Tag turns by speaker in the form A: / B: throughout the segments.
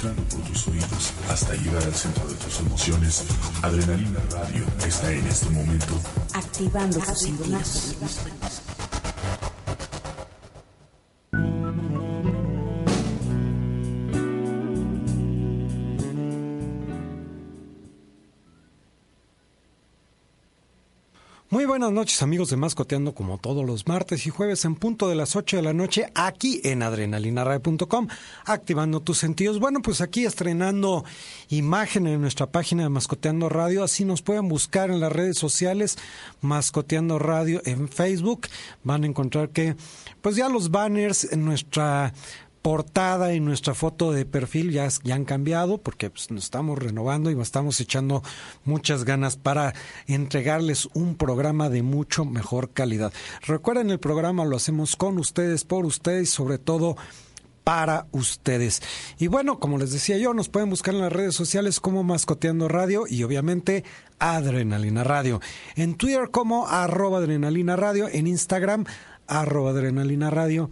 A: entrando por tus oídos hasta llegar al centro de tus emociones, Adrenalina Radio está en este momento
B: activando tus sentidos.
C: Buenas noches amigos de Mascoteando como todos los martes y jueves en punto de las 8 de la noche aquí en adrenalinaradio.com activando tus sentidos. Bueno, pues aquí estrenando imagen en nuestra página de Mascoteando Radio, así nos pueden buscar en las redes sociales Mascoteando Radio en Facebook. Van a encontrar que pues ya los banners en nuestra portada y nuestra foto de perfil ya, ya han cambiado porque pues, nos estamos renovando y estamos echando muchas ganas para entregarles un programa de mucho mejor calidad. Recuerden, el programa lo hacemos con ustedes, por ustedes, sobre todo para ustedes. Y bueno, como les decía yo, nos pueden buscar en las redes sociales como Mascoteando Radio y obviamente Adrenalina Radio. En Twitter como arroba Adrenalina Radio, en Instagram arroba Adrenalina Radio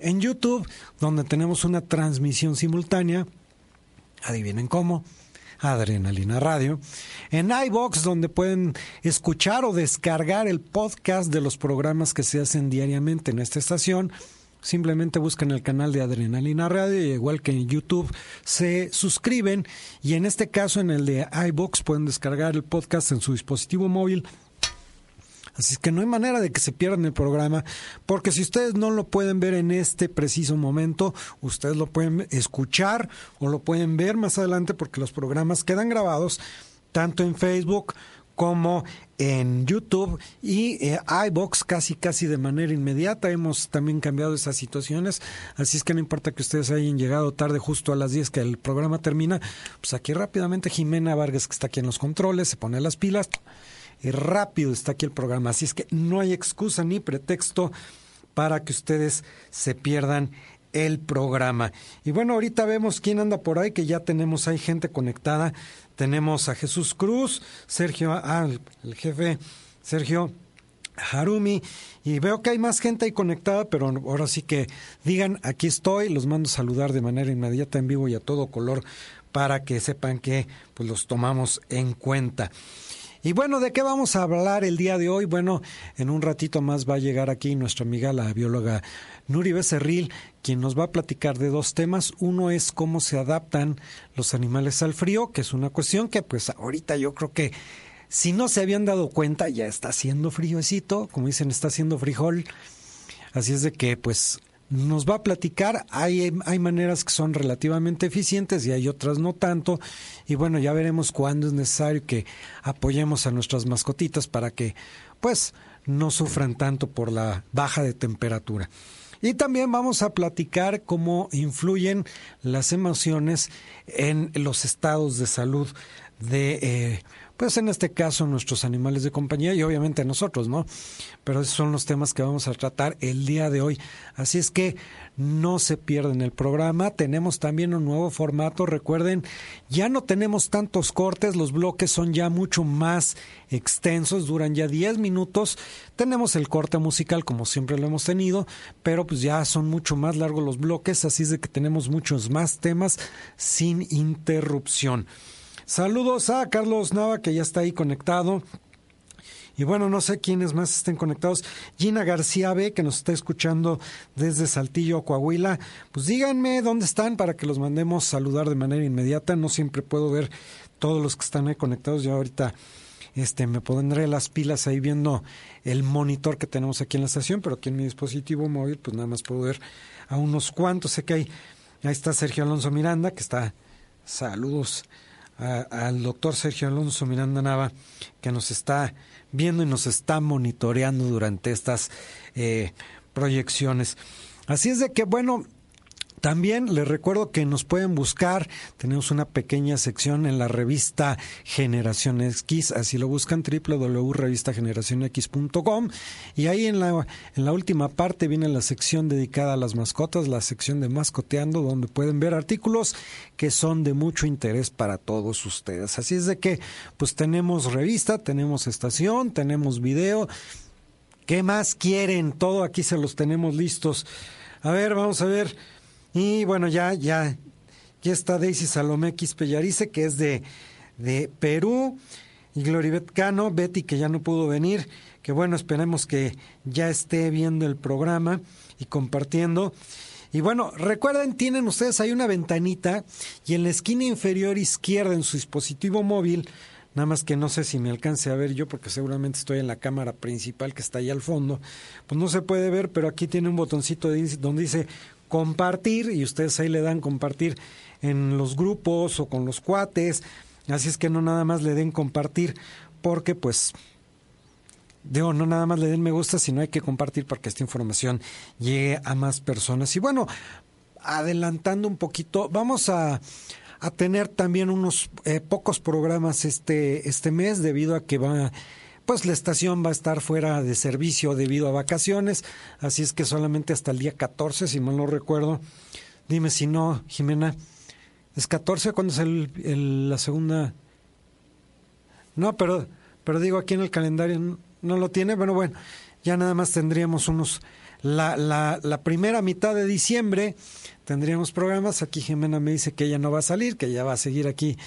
C: en YouTube, donde tenemos una transmisión simultánea. Adivinen cómo. Adrenalina Radio, en iBox donde pueden escuchar o descargar el podcast de los programas que se hacen diariamente en esta estación. Simplemente buscan el canal de Adrenalina Radio y igual que en YouTube se suscriben y en este caso en el de iBox pueden descargar el podcast en su dispositivo móvil Así que no hay manera de que se pierdan el programa, porque si ustedes no lo pueden ver en este preciso momento, ustedes lo pueden escuchar o lo pueden ver más adelante, porque los programas quedan grabados tanto en Facebook como en YouTube y eh, iBox casi casi de manera inmediata. Hemos también cambiado esas situaciones, así es que no importa que ustedes hayan llegado tarde justo a las 10 que el programa termina, pues aquí rápidamente Jimena Vargas que está aquí en los controles se pone las pilas rápido está aquí el programa. Así es que no hay excusa ni pretexto para que ustedes se pierdan el programa. Y bueno, ahorita vemos quién anda por ahí, que ya tenemos, hay gente conectada. Tenemos a Jesús Cruz, Sergio, ah, el jefe, Sergio Harumi, y veo que hay más gente ahí conectada, pero ahora sí que digan, aquí estoy, los mando a saludar de manera inmediata en vivo y a todo color para que sepan que pues los tomamos en cuenta. Y bueno, ¿de qué vamos a hablar el día de hoy? Bueno, en un ratito más va a llegar aquí nuestra amiga, la bióloga Nuri Becerril, quien nos va a platicar de dos temas. Uno es cómo se adaptan los animales al frío, que es una cuestión que pues ahorita yo creo que si no se habían dado cuenta, ya está haciendo fríoecito, como dicen, está haciendo frijol. Así es de que pues nos va a platicar. Hay, hay maneras que son relativamente eficientes y hay otras no tanto. Y bueno, ya veremos cuándo es necesario que apoyemos a nuestras mascotitas para que, pues, no sufran tanto por la baja de temperatura. Y también vamos a platicar cómo influyen las emociones en los estados de salud de eh, pues en este caso nuestros animales de compañía y obviamente nosotros, ¿no? Pero esos son los temas que vamos a tratar el día de hoy. Así es que no se pierden el programa. Tenemos también un nuevo formato. Recuerden, ya no tenemos tantos cortes, los bloques son ya mucho más extensos, duran ya 10 minutos. Tenemos el corte musical como siempre lo hemos tenido, pero pues ya son mucho más largos los bloques, así es de que tenemos muchos más temas sin interrupción. Saludos a Carlos Nava, que ya está ahí conectado. Y bueno, no sé quiénes más estén conectados. Gina García B, que nos está escuchando desde Saltillo, Coahuila. Pues díganme dónde están para que los mandemos saludar de manera inmediata. No siempre puedo ver todos los que están ahí conectados. Ya ahorita este, me pondré las pilas ahí viendo el monitor que tenemos aquí en la estación, pero aquí en mi dispositivo móvil, pues nada más puedo ver a unos cuantos. Sé que hay, ahí está Sergio Alonso Miranda, que está. Saludos al doctor Sergio Alonso Miranda Nava, que nos está viendo y nos está monitoreando durante estas eh, proyecciones. Así es de que, bueno, también les recuerdo que nos pueden buscar, tenemos una pequeña sección en la revista Generación X, así lo buscan www.revistageneracionx.com y ahí en la, en la última parte viene la sección dedicada a las mascotas, la sección de mascoteando, donde pueden ver artículos que son de mucho interés para todos ustedes. Así es de que pues tenemos revista, tenemos estación, tenemos video. ¿Qué más quieren? Todo aquí se los tenemos listos. A ver, vamos a ver. Y bueno, ya, ya, Aquí está Daisy Salomé Pellarice, que es de, de Perú. Y Gloribet Cano, Betty, que ya no pudo venir. Que bueno, esperemos que ya esté viendo el programa y compartiendo. Y bueno, recuerden, tienen ustedes ahí una ventanita y en la esquina inferior izquierda en su dispositivo móvil, nada más que no sé si me alcance a ver yo porque seguramente estoy en la cámara principal que está ahí al fondo, pues no se puede ver, pero aquí tiene un botoncito donde dice compartir y ustedes ahí le dan compartir en los grupos o con los cuates, así es que no nada más le den compartir porque pues digo, no nada más le den me gusta, sino hay que compartir para que esta información llegue a más personas. Y bueno, adelantando un poquito, vamos a, a tener también unos eh, pocos programas este, este mes debido a que va pues la estación va a estar fuera de servicio debido a vacaciones, así es que solamente hasta el día 14, si mal no recuerdo. Dime si no, Jimena. ¿Es 14? ¿Cuándo es el, la segunda? No, pero, pero digo aquí en el calendario no lo tiene, bueno, bueno, ya nada más tendríamos unos, la, la, la primera mitad de diciembre tendríamos programas, aquí Jimena me dice que ella no va a salir, que ella va a seguir aquí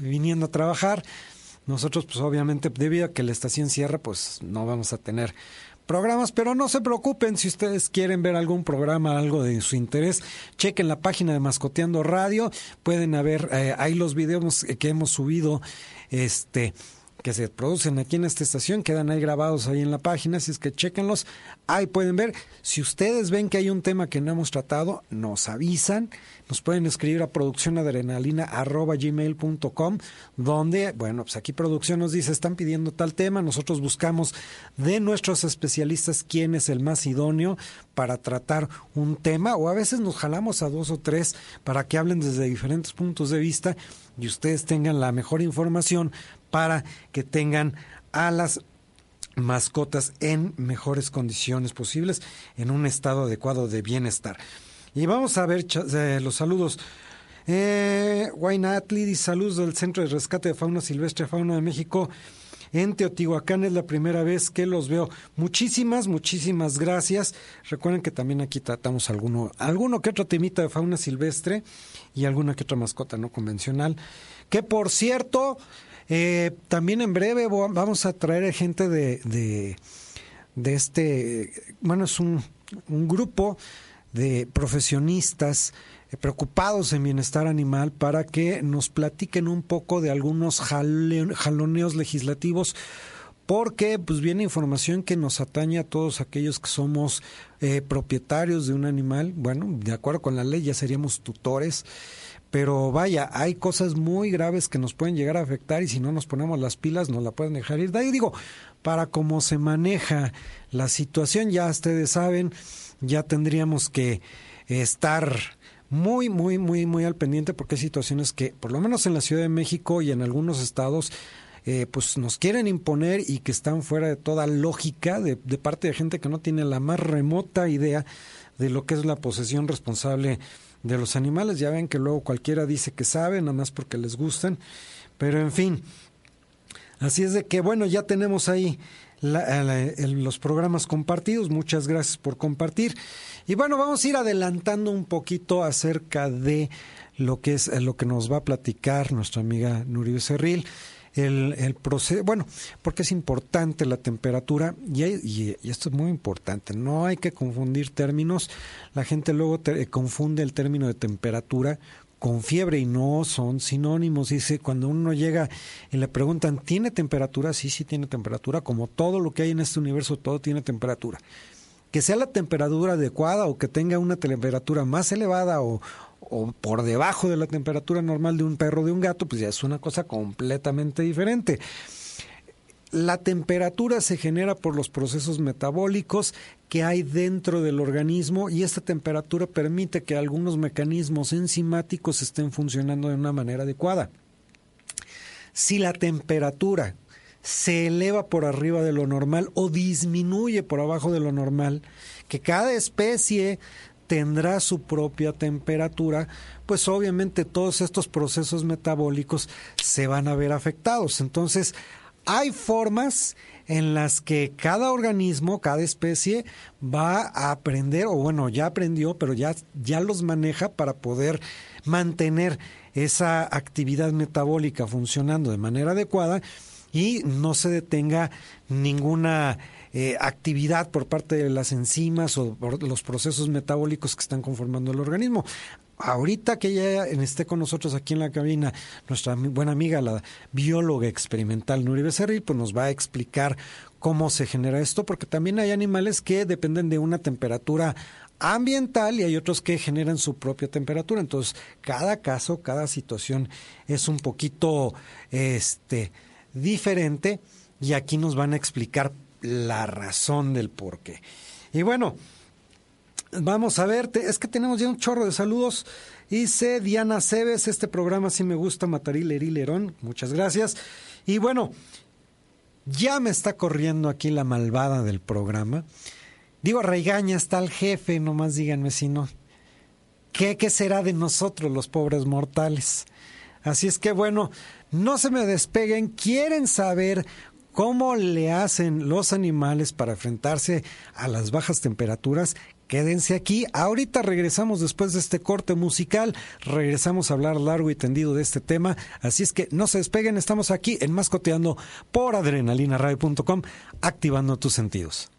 C: viniendo a trabajar, nosotros pues obviamente debido a que la estación cierra, pues no vamos a tener programas, pero no se preocupen si ustedes quieren ver algún programa, algo de su interés, chequen la página de Mascoteando Radio, pueden ver eh, ahí los videos que hemos subido este que se producen aquí en esta estación, quedan ahí grabados ahí en la página, así es que chequenlos, ahí pueden ver. Si ustedes ven que hay un tema que no hemos tratado, nos avisan, nos pueden escribir a produccionadrenalina.gmail.com, donde, bueno, pues aquí producción nos dice, están pidiendo tal tema, nosotros buscamos de nuestros especialistas quién es el más idóneo para tratar un tema, o a veces nos jalamos a dos o tres para que hablen desde diferentes puntos de vista y ustedes tengan la mejor información para que tengan a las mascotas en mejores condiciones posibles, en un estado adecuado de bienestar. Y vamos a ver eh, los saludos. Eh, Atli saludos del Centro de Rescate de Fauna Silvestre, Fauna de México. En Teotihuacán es la primera vez que los veo. Muchísimas, muchísimas gracias. Recuerden que también aquí tratamos alguno, alguno que otro temita de fauna silvestre y alguna que otra mascota no convencional. Que por cierto, eh, también en breve vamos a traer gente de, de, este, bueno, es un, un grupo de profesionistas preocupados en bienestar animal para que nos platiquen un poco de algunos jaloneos legislativos porque pues viene información que nos atañe a todos aquellos que somos eh, propietarios de un animal, bueno, de acuerdo con la ley ya seríamos tutores pero vaya, hay cosas muy graves que nos pueden llegar a afectar y si no nos ponemos las pilas nos la pueden dejar ir. De ahí digo, para cómo se maneja la situación, ya ustedes saben, ya tendríamos que estar muy, muy, muy, muy al pendiente porque hay situaciones que, por lo menos en la Ciudad de México y en algunos estados, eh, pues nos quieren imponer y que están fuera de toda lógica de, de parte de gente que no tiene la más remota idea de lo que es la posesión responsable de los animales. Ya ven que luego cualquiera dice que sabe, nada más porque les gustan. Pero en fin, así es de que bueno, ya tenemos ahí los programas compartidos. Muchas gracias por compartir. Y bueno, vamos a ir adelantando un poquito acerca de lo que es lo que nos va a platicar nuestra amiga Nurio Cerril el, el proceso, bueno, porque es importante la temperatura y, y, esto es muy importante, no hay que confundir términos, la gente luego confunde el término de temperatura con fiebre y no son sinónimos. Dice, cuando uno llega y le preguntan, ¿tiene temperatura? Sí, sí tiene temperatura, como todo lo que hay en este universo, todo tiene temperatura. Que sea la temperatura adecuada o que tenga una temperatura más elevada o, o por debajo de la temperatura normal de un perro o de un gato, pues ya es una cosa completamente diferente. La temperatura se genera por los procesos metabólicos que hay dentro del organismo y esta temperatura permite que algunos mecanismos enzimáticos estén funcionando de una manera adecuada. Si la temperatura se eleva por arriba de lo normal o disminuye por abajo de lo normal, que cada especie tendrá su propia temperatura, pues obviamente todos estos procesos metabólicos se van a ver afectados. Entonces, hay formas en las que cada organismo, cada especie va a aprender, o bueno, ya aprendió, pero ya, ya los maneja para poder mantener esa actividad metabólica funcionando de manera adecuada y no se detenga ninguna eh, actividad por parte de las enzimas o por los procesos metabólicos que están conformando el organismo. Ahorita que ya esté con nosotros aquí en la cabina, nuestra buena amiga, la bióloga experimental Nuri Becerril, pues nos va a explicar cómo se genera esto, porque también hay animales que dependen de una temperatura ambiental y hay otros que generan su propia temperatura. Entonces, cada caso, cada situación es un poquito este diferente y aquí nos van a explicar la razón del por qué. Y bueno, vamos a ver, es que tenemos ya un chorro de saludos. Dice Diana Cebes, este programa sí me gusta, Mataril Lerón, muchas gracias. Y bueno, ya me está corriendo aquí la malvada del programa. Digo, Reigaña está el jefe, nomás díganme si no. ¿Qué, ¿Qué será de nosotros los pobres mortales? Así es que bueno, no se me despeguen, quieren saber cómo le hacen los animales para enfrentarse a las bajas temperaturas. Quédense aquí. Ahorita regresamos después de este corte musical. Regresamos a hablar largo y tendido de este tema. Así es que no se despeguen. Estamos aquí en Mascoteando por adrenalinaradio.com, activando tus sentidos.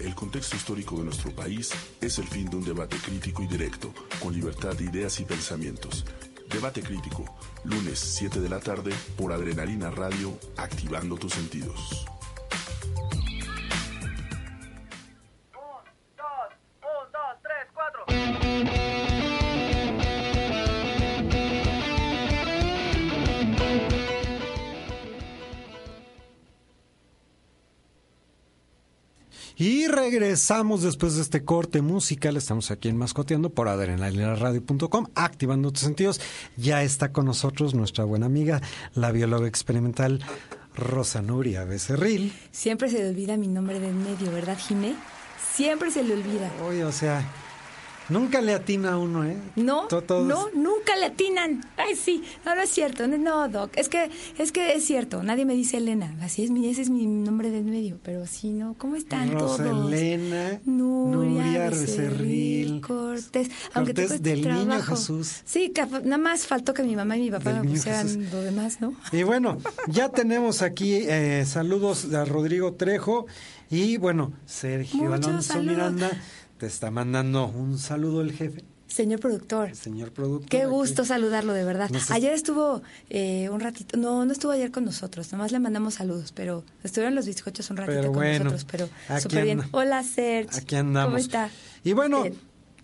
A: El contexto histórico de nuestro país es el fin de un debate crítico y directo, con libertad de ideas y pensamientos. Debate crítico, lunes 7 de la tarde por Adrenalina Radio, activando tus sentidos.
C: Y regresamos después de este corte musical. Estamos aquí en Mascoteando por adrenalinaradio.com, activando tus sentidos. Ya está con nosotros nuestra buena amiga, la bióloga experimental Rosa Nuria Becerril.
D: Siempre se le olvida mi nombre de medio, ¿verdad, Jimé? Siempre se le olvida.
C: Oye, o sea, Nunca le atina a uno, ¿eh?
D: No, no, nunca le atinan. Ay, sí, no, no es cierto. No, Doc, es que, es que es cierto. Nadie me dice Elena. Así es, mi, ese es mi nombre del medio. Pero sí, ¿no? ¿Cómo están
C: Rosa
D: todos?
C: Elena,
D: Nuria,
C: Nuria
D: Becerril, Cortés. Aunque
C: Cortés del Niño
D: trabajo.
C: Jesús.
D: Sí, nada más faltó que mi mamá y mi papá me
C: Niño
D: pusieran lo demás, ¿no?
C: Y bueno, ya tenemos aquí eh, saludos a Rodrigo Trejo y bueno, Sergio
D: Muchos
C: Alonso
D: saludos.
C: Miranda te está mandando un saludo el jefe,
D: Señor productor.
C: señor productor.
D: Qué
C: aquí.
D: gusto saludarlo, de verdad.
C: No sé-
D: Ayer estuvo eh, un ratito, no, no estuvo ayer con nosotros, nomás le mandamos saludos, pero estuvieron los bizcochos un ratito
C: Pero
D: con
C: bueno,
D: nosotros, pero súper bien. Hola, Serge.
C: aquí andamos.
D: ¿Cómo está?
C: Y bueno,
D: Bien.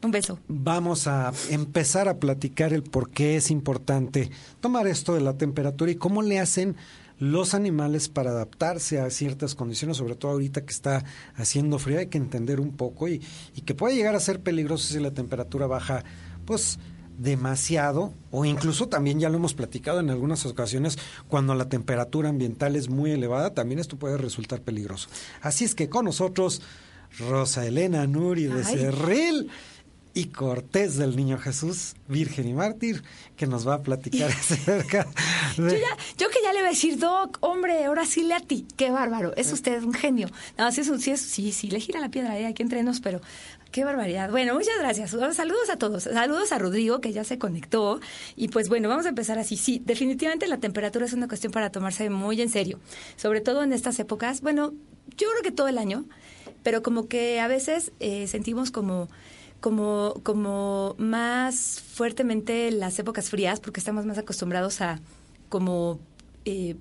D: un beso.
C: Vamos a empezar a platicar el por qué es importante tomar esto de la temperatura y cómo le hacen los animales para adaptarse a ciertas condiciones, sobre todo ahorita que está haciendo frío, hay que entender un poco y, y que puede llegar a ser peligroso si la temperatura baja, pues demasiado o incluso también ya lo hemos platicado en algunas ocasiones cuando la temperatura ambiental es muy elevada también esto puede resultar peligroso así es que con nosotros Rosa Elena Nuri de
D: Ay.
C: Cerril y Cortés del Niño Jesús, Virgen y Mártir, que nos va a platicar acerca
D: Yo, ya, yo que ya le iba a decir, Doc, hombre, ahora sí le a ti. Qué bárbaro. Es usted un genio. No, sí, es un, sí, es- sí, sí, le gira la piedra ahí aquí entre nos, pero qué barbaridad. Bueno, muchas gracias. Saludos a todos. Saludos a Rodrigo, que ya se conectó. Y pues bueno, vamos a empezar así. Sí, definitivamente la temperatura es una cuestión para tomarse muy en serio. Sobre todo en estas épocas. Bueno, yo creo que todo el año, pero como que a veces eh, sentimos como como, como más fuertemente las épocas frías, porque estamos más acostumbrados a como eh,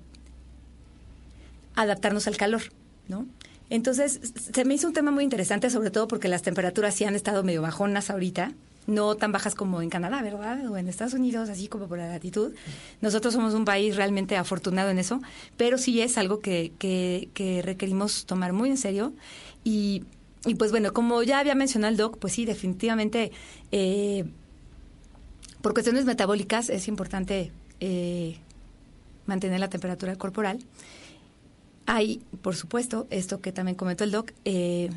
D: adaptarnos al calor, ¿no? Entonces, se me hizo un tema muy interesante, sobre todo porque las temperaturas sí han estado medio bajonas ahorita, no tan bajas como en Canadá, ¿verdad? O en Estados Unidos, así como por la latitud. Nosotros somos un país realmente afortunado en eso, pero sí es algo que, que, que requerimos tomar muy en serio. Y, y pues bueno, como ya había mencionado el doc, pues sí, definitivamente, eh, por cuestiones metabólicas es importante eh, mantener la temperatura corporal. Hay, por supuesto, esto que también comentó el doc, eh,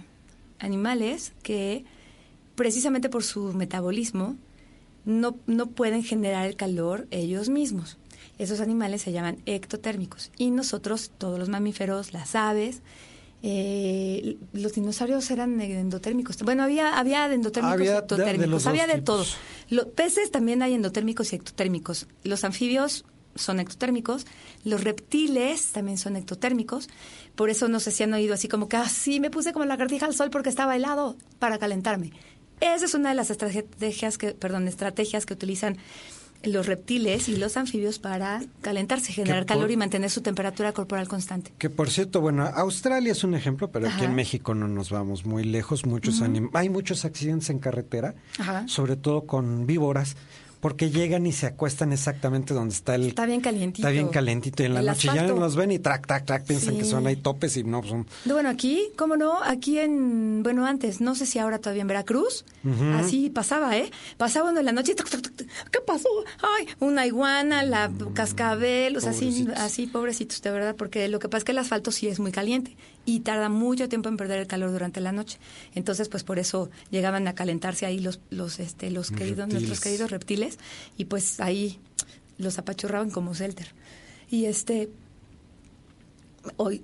D: animales que precisamente por su metabolismo no, no pueden generar el calor ellos mismos. Esos animales se llaman ectotérmicos. Y nosotros, todos los mamíferos, las aves, eh, los dinosaurios eran endotérmicos. Bueno, había, había de endotérmicos
C: Había
D: y
C: de- de
D: ectotérmicos.
C: dos
D: había de
C: tipos.
D: todo. Los peces también hay endotérmicos y ectotérmicos. Los anfibios son ectotérmicos. Los reptiles también son ectotérmicos. Por eso no sé si han oído así como que así me puse como lagartija al sol porque estaba helado para calentarme. Esa es una de las estrategias que, perdón, estrategias que utilizan los reptiles y los anfibios para calentarse, generar
C: por-
D: calor y mantener su temperatura corporal constante.
C: Que por cierto, bueno, Australia es un ejemplo, pero aquí
D: Ajá.
C: en México no nos vamos muy lejos. Muchos anim- Hay muchos accidentes en carretera,
D: Ajá.
C: sobre todo con víboras, porque llegan y se acuestan exactamente donde está el...
D: Está bien calientito.
C: Está bien calentito y en la
D: El
C: noche ya
D: asfalto.
C: los ven y track, track, track, piensan
D: Sí.
C: que son ahí topes y no, pues, son...
D: Bueno, aquí, ¿cómo no? Aquí en, bueno, antes, no sé si ahora todavía en Veracruz, así pasaba, ¿eh? Pasaba uno en la noche, y tuc, tuc, tuc, ¿qué pasó? Ay, una iguana, la cascabel, o sea, así, así, pobrecitos, de verdad, porque lo que pasa es que el asfalto sí es muy caliente y tarda mucho tiempo en perder el calor durante la noche. Entonces, pues por eso llegaban a calentarse ahí los, los, este, los queridos,
C: Reptiles.
D: nuestros queridos reptiles, y pues ahí los apachurraban como Celter. Y este, hoy,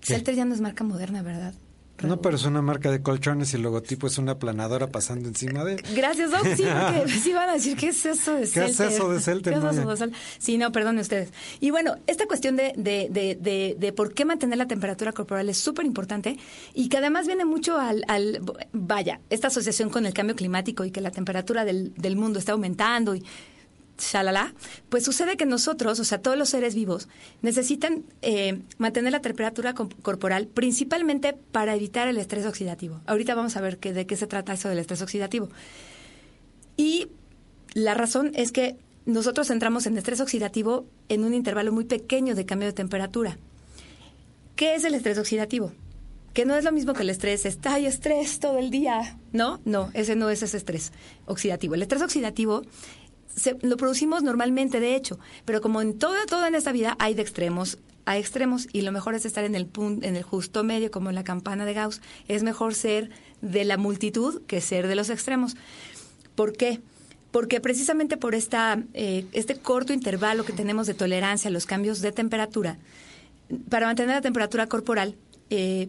C: ¿Qué?
D: Celter ya no es marca moderna, ¿verdad?
C: No, pero es una marca de colchones y el logotipo es una planadora pasando encima de...
D: Gracias, Doc. Sí, porque sí van a decir, ¿qué es eso de
C: ¿Qué
D: Celter?
C: es eso de Celter,
D: ¿Qué es eso de Celter? Sí, no, perdone ustedes. Y bueno, esta cuestión de, de, de, de, de por qué mantener la temperatura corporal es súper importante y que además viene mucho al, al, vaya, esta asociación con el cambio climático y que la temperatura del, del mundo está aumentando y shalala, pues sucede que nosotros, o sea, todos los seres vivos, necesitan eh, mantener la temperatura co- corporal principalmente para evitar el estrés oxidativo. Ahorita vamos a ver que, de qué se trata eso del estrés oxidativo. Y la razón es que nosotros entramos en estrés oxidativo en un intervalo muy pequeño de cambio de temperatura. ¿Qué es el estrés oxidativo? Que no es lo mismo que el estrés, está hay estrés todo el día. No, no, ese no es ese estrés oxidativo. El estrés oxidativo se- lo producimos normalmente, de hecho, pero como en todo, todo en esta vida hay de extremos a extremos y lo mejor es estar en el pun- en el justo medio, como la campana de Gauss. Es mejor ser de la multitud que ser de los extremos. ¿Por qué? Porque precisamente por esta, eh, este corto intervalo que tenemos de tolerancia a los cambios de temperatura, para mantener la temperatura corporal, eh,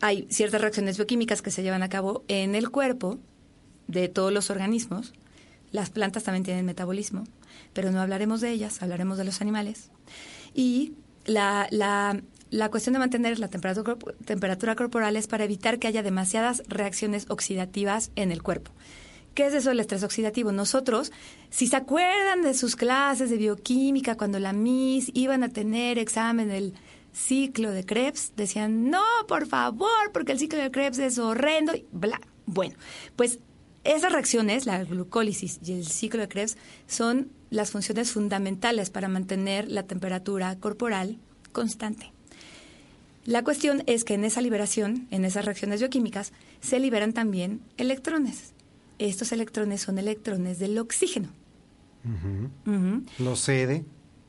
D: hay ciertas reacciones bioquímicas que se llevan a cabo en el cuerpo de todos los organismos. Las plantas también tienen metabolismo, pero no hablaremos de ellas, hablaremos de los animales. Y la, la, la cuestión de mantener la temperatura, corp- temperatura corporal es para evitar que haya demasiadas reacciones oxidativas en el cuerpo. ¿Qué es eso del estrés oxidativo? Nosotros, si se acuerdan de sus clases de bioquímica, cuando la Miss iban a tener examen del ciclo de Krebs, decían, no, por favor, porque el ciclo de Krebs es horrendo, y bla. Bueno, pues esas reacciones, la glucólisis y el ciclo de Krebs, son las funciones fundamentales para mantener la temperatura corporal constante. La cuestión es que en esa liberación, en esas reacciones bioquímicas, se liberan también electrones. Estos electrones son electrones del oxígeno. Ujú.
C: Lo cede.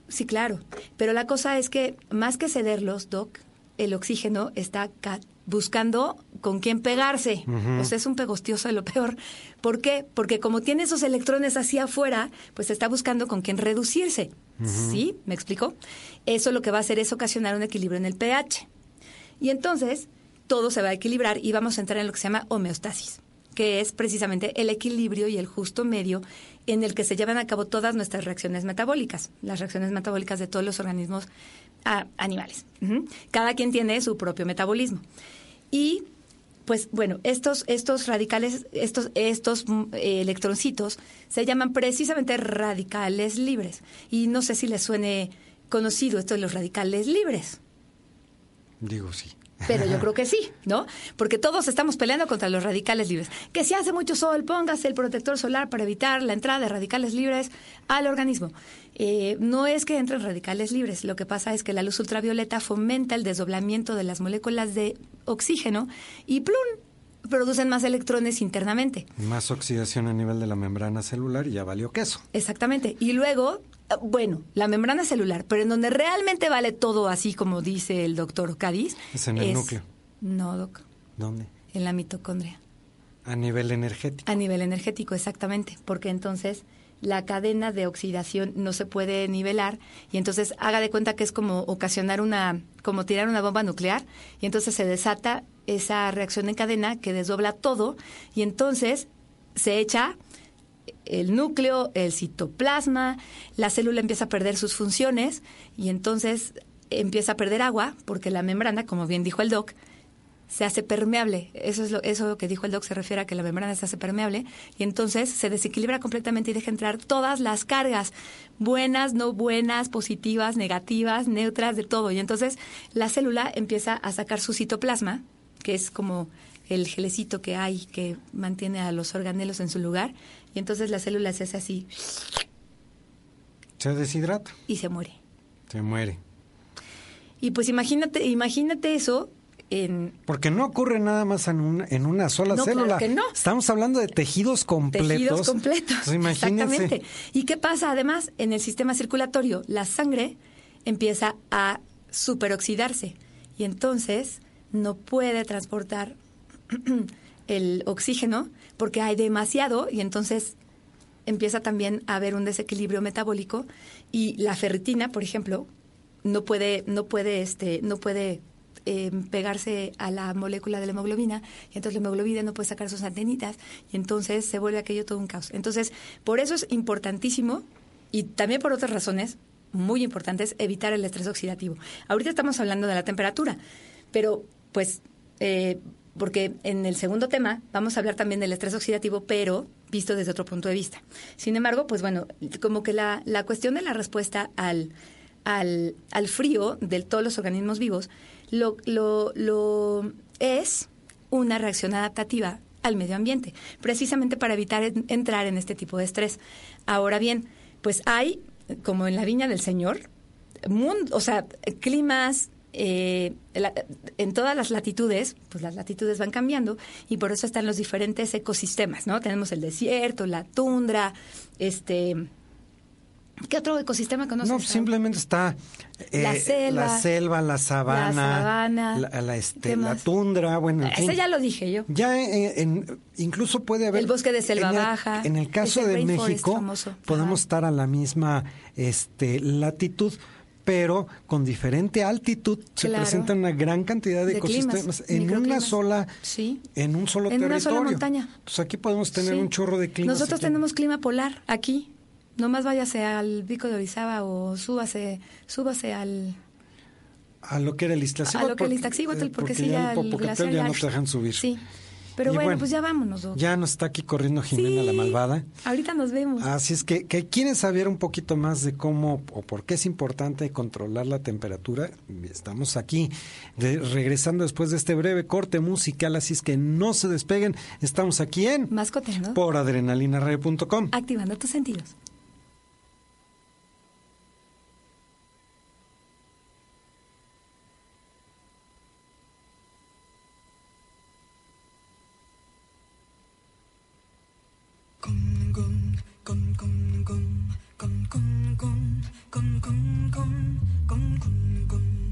D: Sí, claro. Pero la cosa es que más que cederlos, Doc, el oxígeno está buscando con quién pegarse. O sea, es un pegostioso de lo peor. ¿Por qué? Porque como tiene esos electrones hacia afuera, pues está buscando con quién reducirse. ¿Sí? ¿Me explico? Eso lo que va a hacer es ocasionar un equilibrio en el pH. Y entonces todo se va a equilibrar y vamos a entrar en lo que se llama homeostasis, que es precisamente el equilibrio y el justo medio en el que se llevan a cabo todas nuestras reacciones metabólicas, las reacciones metabólicas de todos los organismos ah, animales. Cada quien tiene su propio metabolismo. Y pues bueno, estos, estos radicales, estos, estos mm, eh, electroncitos se llaman precisamente radicales libres. Y no sé si les suene conocido esto de los radicales libres.
C: Digo sí.
D: Pero yo creo que sí, ¿no? Porque todos estamos peleando contra los radicales libres. Que si hace mucho sol, póngase el protector solar para evitar la entrada de radicales libres al organismo. Eh, no es que entren radicales libres, lo que pasa es que la luz ultravioleta fomenta el desdoblamiento de las moléculas de oxígeno y ¡plum! producen más electrones internamente.
C: Más oxidación a nivel de la membrana celular y ya valió queso.
D: Exactamente. Y luego, bueno, la membrana celular, pero en donde realmente vale todo así como dice el doctor Cádiz.
C: Es en el núcleo.
D: No, doc,
C: ¿Dónde?
D: en la mitocondria.
C: A nivel energético.
D: A nivel energético, exactamente, porque entonces la cadena de oxidación no se puede nivelar y entonces haga de cuenta que es como ocasionar una, como tirar una bomba nuclear y entonces se desata esa reacción en cadena que desdobla todo y entonces se echa el núcleo, el citoplasma, la célula empieza a perder sus funciones y entonces empieza a perder agua porque la membrana, como bien dijo el doc, se hace permeable. Eso es lo, eso que dijo el doc se refiere a que la membrana se hace permeable y entonces se desequilibra completamente y deja entrar todas las cargas, buenas, no buenas, positivas, negativas, neutras, de todo. Y entonces la célula empieza a sacar su citoplasma, que es como el gelecito que hay que mantiene a los organelos en su lugar, y entonces la célula se hace así
C: Se deshidrata.
D: y se muere.
C: Se muere.
D: Y pues imagínate, imagínate eso en
C: Porque no ocurre nada más en una, en una sola
D: No, claro
C: célula.
D: que no.
C: Estamos hablando de tejidos completos.
D: tejidos completos.
C: Imagínense.
D: Exactamente. ¿Y qué pasa además en el sistema circulatorio? La sangre empieza a superoxidarse y entonces no puede transportar el oxígeno porque hay demasiado y entonces empieza también a haber un desequilibrio metabólico y la ferritina, por ejemplo, no puede no puede este no puede eh, pegarse a la molécula de la hemoglobina y entonces la hemoglobina no puede sacar sus antenitas y entonces se vuelve aquello todo un caos. Entonces, por eso es importantísimo y también por otras razones muy importantes evitar el estrés oxidativo. Ahorita estamos hablando de la temperatura, pero pues eh, porque en el segundo tema vamos a hablar también del estrés oxidativo, pero visto desde otro punto de vista. Sin embargo, pues bueno, como que la, la cuestión de la respuesta al, al, al frío de todos los organismos vivos lo, lo, lo es una reacción adaptativa al medio ambiente, precisamente para evitar entrar en este tipo de estrés. Ahora bien, pues hay, como en la viña del Señor, mundo, o sea, climas, eh, en todas las latitudes, pues las latitudes van cambiando y por eso están los diferentes ecosistemas, ¿no? Tenemos el desierto, la tundra, este... ¿Qué otro ecosistema conoces?
C: No, simplemente está eh,
D: la, selva,
C: la selva, la sabana,
D: la, sabana,
C: la, este, la tundra, bueno, en
D: Ese ya lo dije yo.
C: Ya en, incluso puede haber
D: el bosque de selva
C: en el,
D: baja.
C: En el caso de México podemos estar a la misma este latitud pero con diferente altitud se presenta una gran cantidad de, ecosistemas en una sola
D: sí.
C: en un solo
D: en
C: territorio.
D: Una sola montaña.
C: Entonces aquí podemos tener un chorro de clima.
D: Nosotros tenemos clima polar aquí. Nomás váyase al Pico de Orizaba o súbase, súbase al
C: a lo que era el Iztaccíhuatl.
D: A lo que era el Iztaccíhuatl, porque, porque, sí, ya el, glaciar
C: ya no te dejan subir.
D: Sí. Pero bueno, pues ya vámonos.
C: Ya nos está aquí corriendo Jimena la malvada.
D: Ahorita nos vemos.
C: Así es que, que quieres saber un poquito más de cómo o por qué es importante controlar la temperatura. Estamos aquí regresando después de este breve corte musical, así es que no se despeguen. Estamos aquí en
D: Mascoteando
C: por adrenalinaradio.com.
D: Activando tus sentidos.
A: con con con con con con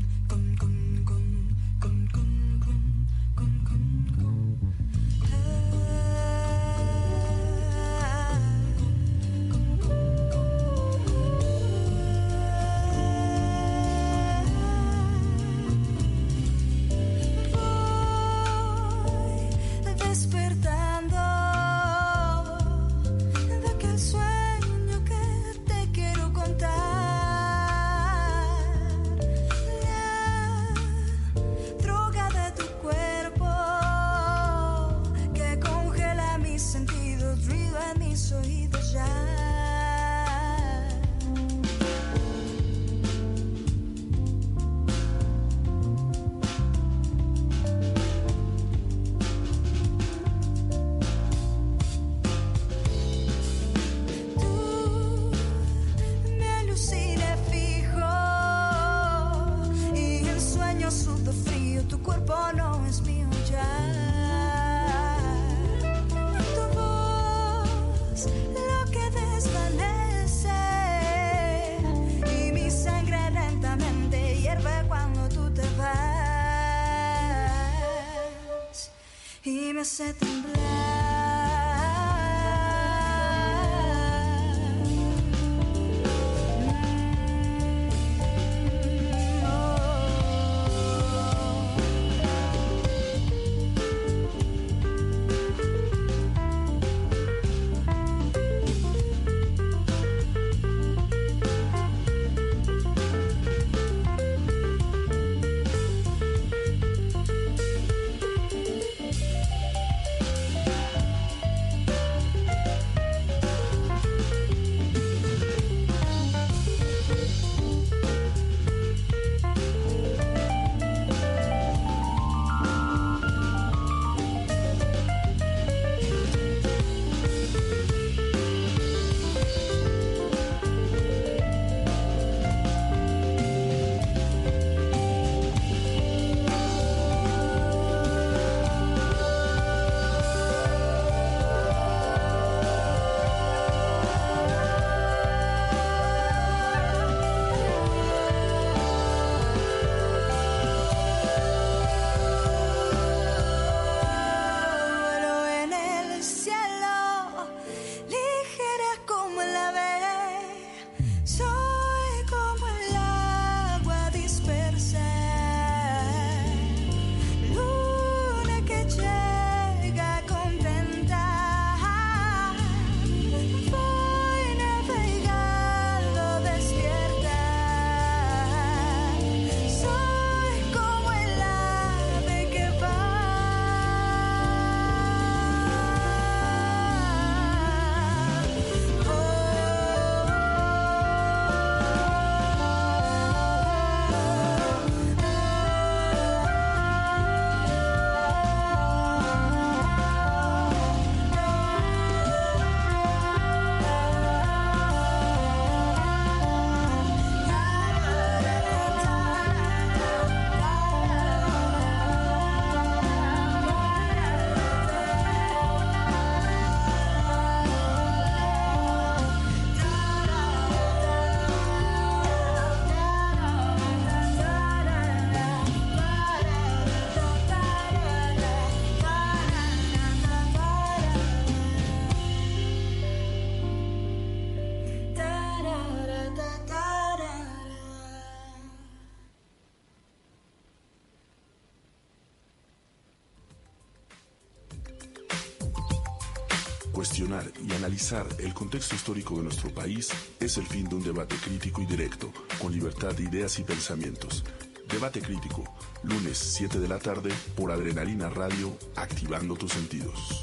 A: analizar el contexto histórico de nuestro país es el fin de un debate crítico y directo, con libertad de ideas y pensamientos. Debate crítico, lunes 7 de la tarde por Adrenalina Radio, activando tus sentidos.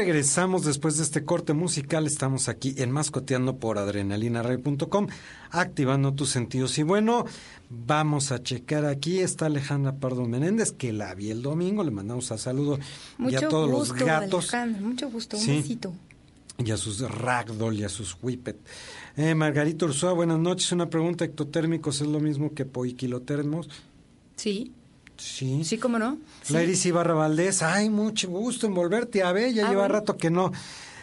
C: Regresamos después de este corte musical. Estamos aquí en Mascoteando por adrenalinaradio.com, activando tus sentidos. Y bueno, vamos a checar aquí. Está Alejandra Pardo Menéndez, que la vi el domingo. Le mandamos a saludo y a todos los gatos.
D: Alejandra, mucho gusto, un besito.
C: Y a sus ragdoll y a sus whippet. Eh, Margarita Ursúa, buenas noches. Una pregunta: ¿ectotérmicos es lo mismo que poiquilotermos?
D: Sí.
C: Sí.
D: Sí, cómo no. Sí.
C: Iris Ibarra Valdés, ay, mucho gusto en volverte a ver, ya
D: Ah,
C: lleva
D: bueno.
C: rato que no.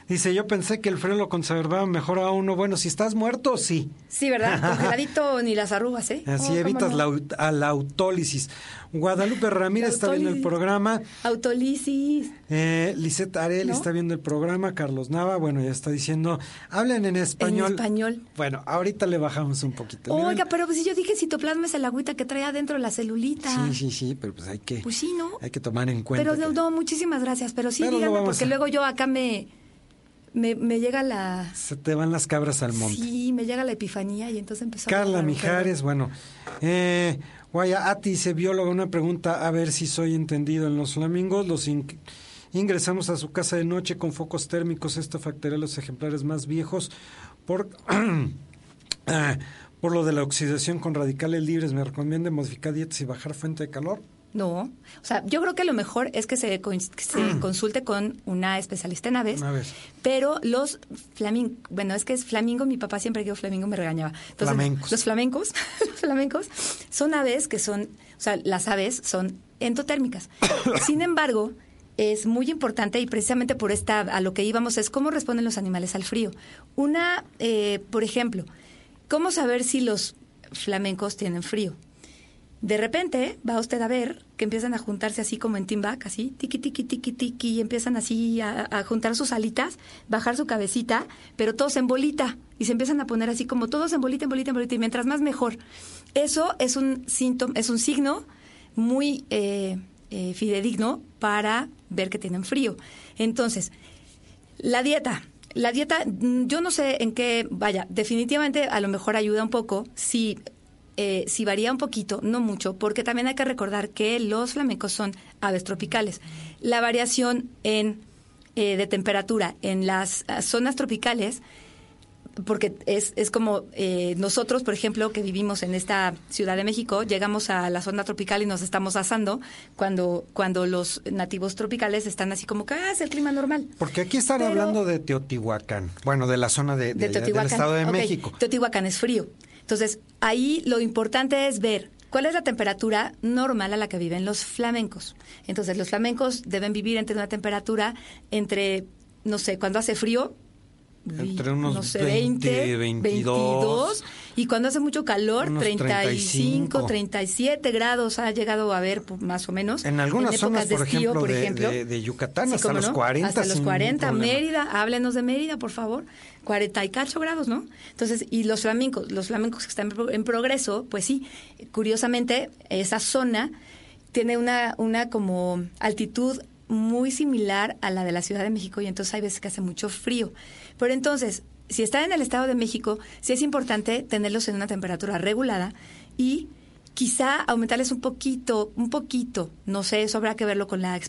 C: Dice, yo pensé que el frío lo conservaba mejor a uno. Bueno, si estás muerto, sí.
D: Sí, ¿verdad? Congeladito ni las arrugas, ¿eh?
C: Así
D: Oh,
C: evitas
D: no.
C: la, a la autólisis. Guadalupe Ramírez está viendo el
D: autólisis.
C: programa.
D: Autolisis.
C: Eh, Lisette Arel
D: ¿No?
C: está viendo el programa. Carlos Nava, bueno, ya está diciendo, hablen en español.
D: En español.
C: Bueno, ahorita le bajamos un poquito.
D: Oiga, pero pues si yo dije citoplasma es el agüita que trae adentro la celulita.
C: Sí, sí, sí, pero pues hay que,
D: Pues sí, ¿no?
C: hay que tomar en cuenta.
D: Pero
C: que-
D: no, muchísimas gracias. Pero sí,
C: Pero
D: díganme, porque
C: a-
D: luego yo acá me, me, me llega la...
C: Se te van las cabras al monte.
D: Sí, me llega la epifanía y entonces empezó a...
C: Carla Mijares, bueno. Eh, Guaya Ati dice, bióloga, una pregunta, a ver si soy entendido. En los flamingos los in- ingresamos a su casa de noche con focos térmicos. Esto afectaría a los ejemplares más viejos por, ah, por lo de la oxidación con radicales libres. ¿Me recomienda modificar dietas y bajar fuente de calor?
D: No, o sea, yo creo que lo mejor es que se, con- que se consulte con una especialista en aves. Pero los flamingos, bueno, es que es flamingo, mi papá siempre que digo flamingo me regañaba. Entonces,
C: Flamencos.
D: Los flamencos, los flamencos son aves que son, o sea, las aves son endotérmicas. Sin embargo, es muy importante y precisamente por esta, a lo que íbamos es cómo responden los animales al frío. Una, eh, por ejemplo, ¿cómo saber si los flamencos tienen frío? De repente va usted a ver que empiezan a juntarse así como en team back, así, tiqui, tiqui, tiqui, tiqui, y empiezan así a, a juntar sus alitas, bajar su cabecita, pero todos en bolita, y se empiezan a poner así como todos en bolita, en bolita, en bolita, y mientras más mejor. Eso es un síntoma, es un signo muy eh, eh, fidedigno para ver que tienen frío. Entonces, la dieta. La dieta, mm, yo no sé en qué, vaya, definitivamente a lo mejor ayuda un poco si, eh, si varía un poquito, no mucho, porque también hay que recordar que los flamencos son aves tropicales. La variación en, eh, de temperatura en las ah, zonas tropicales porque es, es como eh, nosotros, por ejemplo, que vivimos en esta Ciudad de México, llegamos a la zona tropical y nos estamos asando cuando, cuando los nativos tropicales están así como que ah, es el clima normal.
C: Porque aquí están
D: Pero-
C: hablando de Teotihuacán, bueno, de la zona de, de
D: de
C: allá del. Estado de México.
D: Teotihuacán es frío. Entonces, ahí lo importante es ver cuál es la temperatura normal a la que viven los flamencos. Entonces, los flamencos deben vivir entre una temperatura entre, no sé, cuando hace frío,
C: Entre unos
D: no sé,
C: 20,
D: 20,
C: 22,
D: y cuando hace mucho calor,
C: unos
D: 35,
C: 35.
D: 37 grados ha llegado a ver pues, más o menos.
C: En algunas
D: épocas
C: zonas,
D: de
C: por
D: estío,
C: ejemplo,
D: por
C: de-
D: ejemplo.
C: de- de Yucatán,
D: Sí,
C: hasta
D: ¿cómo
C: los
D: no?
C: 40
D: Hasta los
C: sin
D: 40,
C: problema.
D: Mérida, háblenos de Mérida, por favor. 40 y cacho grados, ¿no? Entonces, y los flamencos, los flamencos que están en en progreso, pues sí, curiosamente, esa zona tiene una, una como altitud muy similar a la de la Ciudad de México y entonces hay veces que hace mucho frío. Pero entonces, si están en el Estado de México, sí es importante tenerlos en una temperatura regulada y quizá aumentarles un poquito, un poquito, no sé, eso habrá que verlo con la,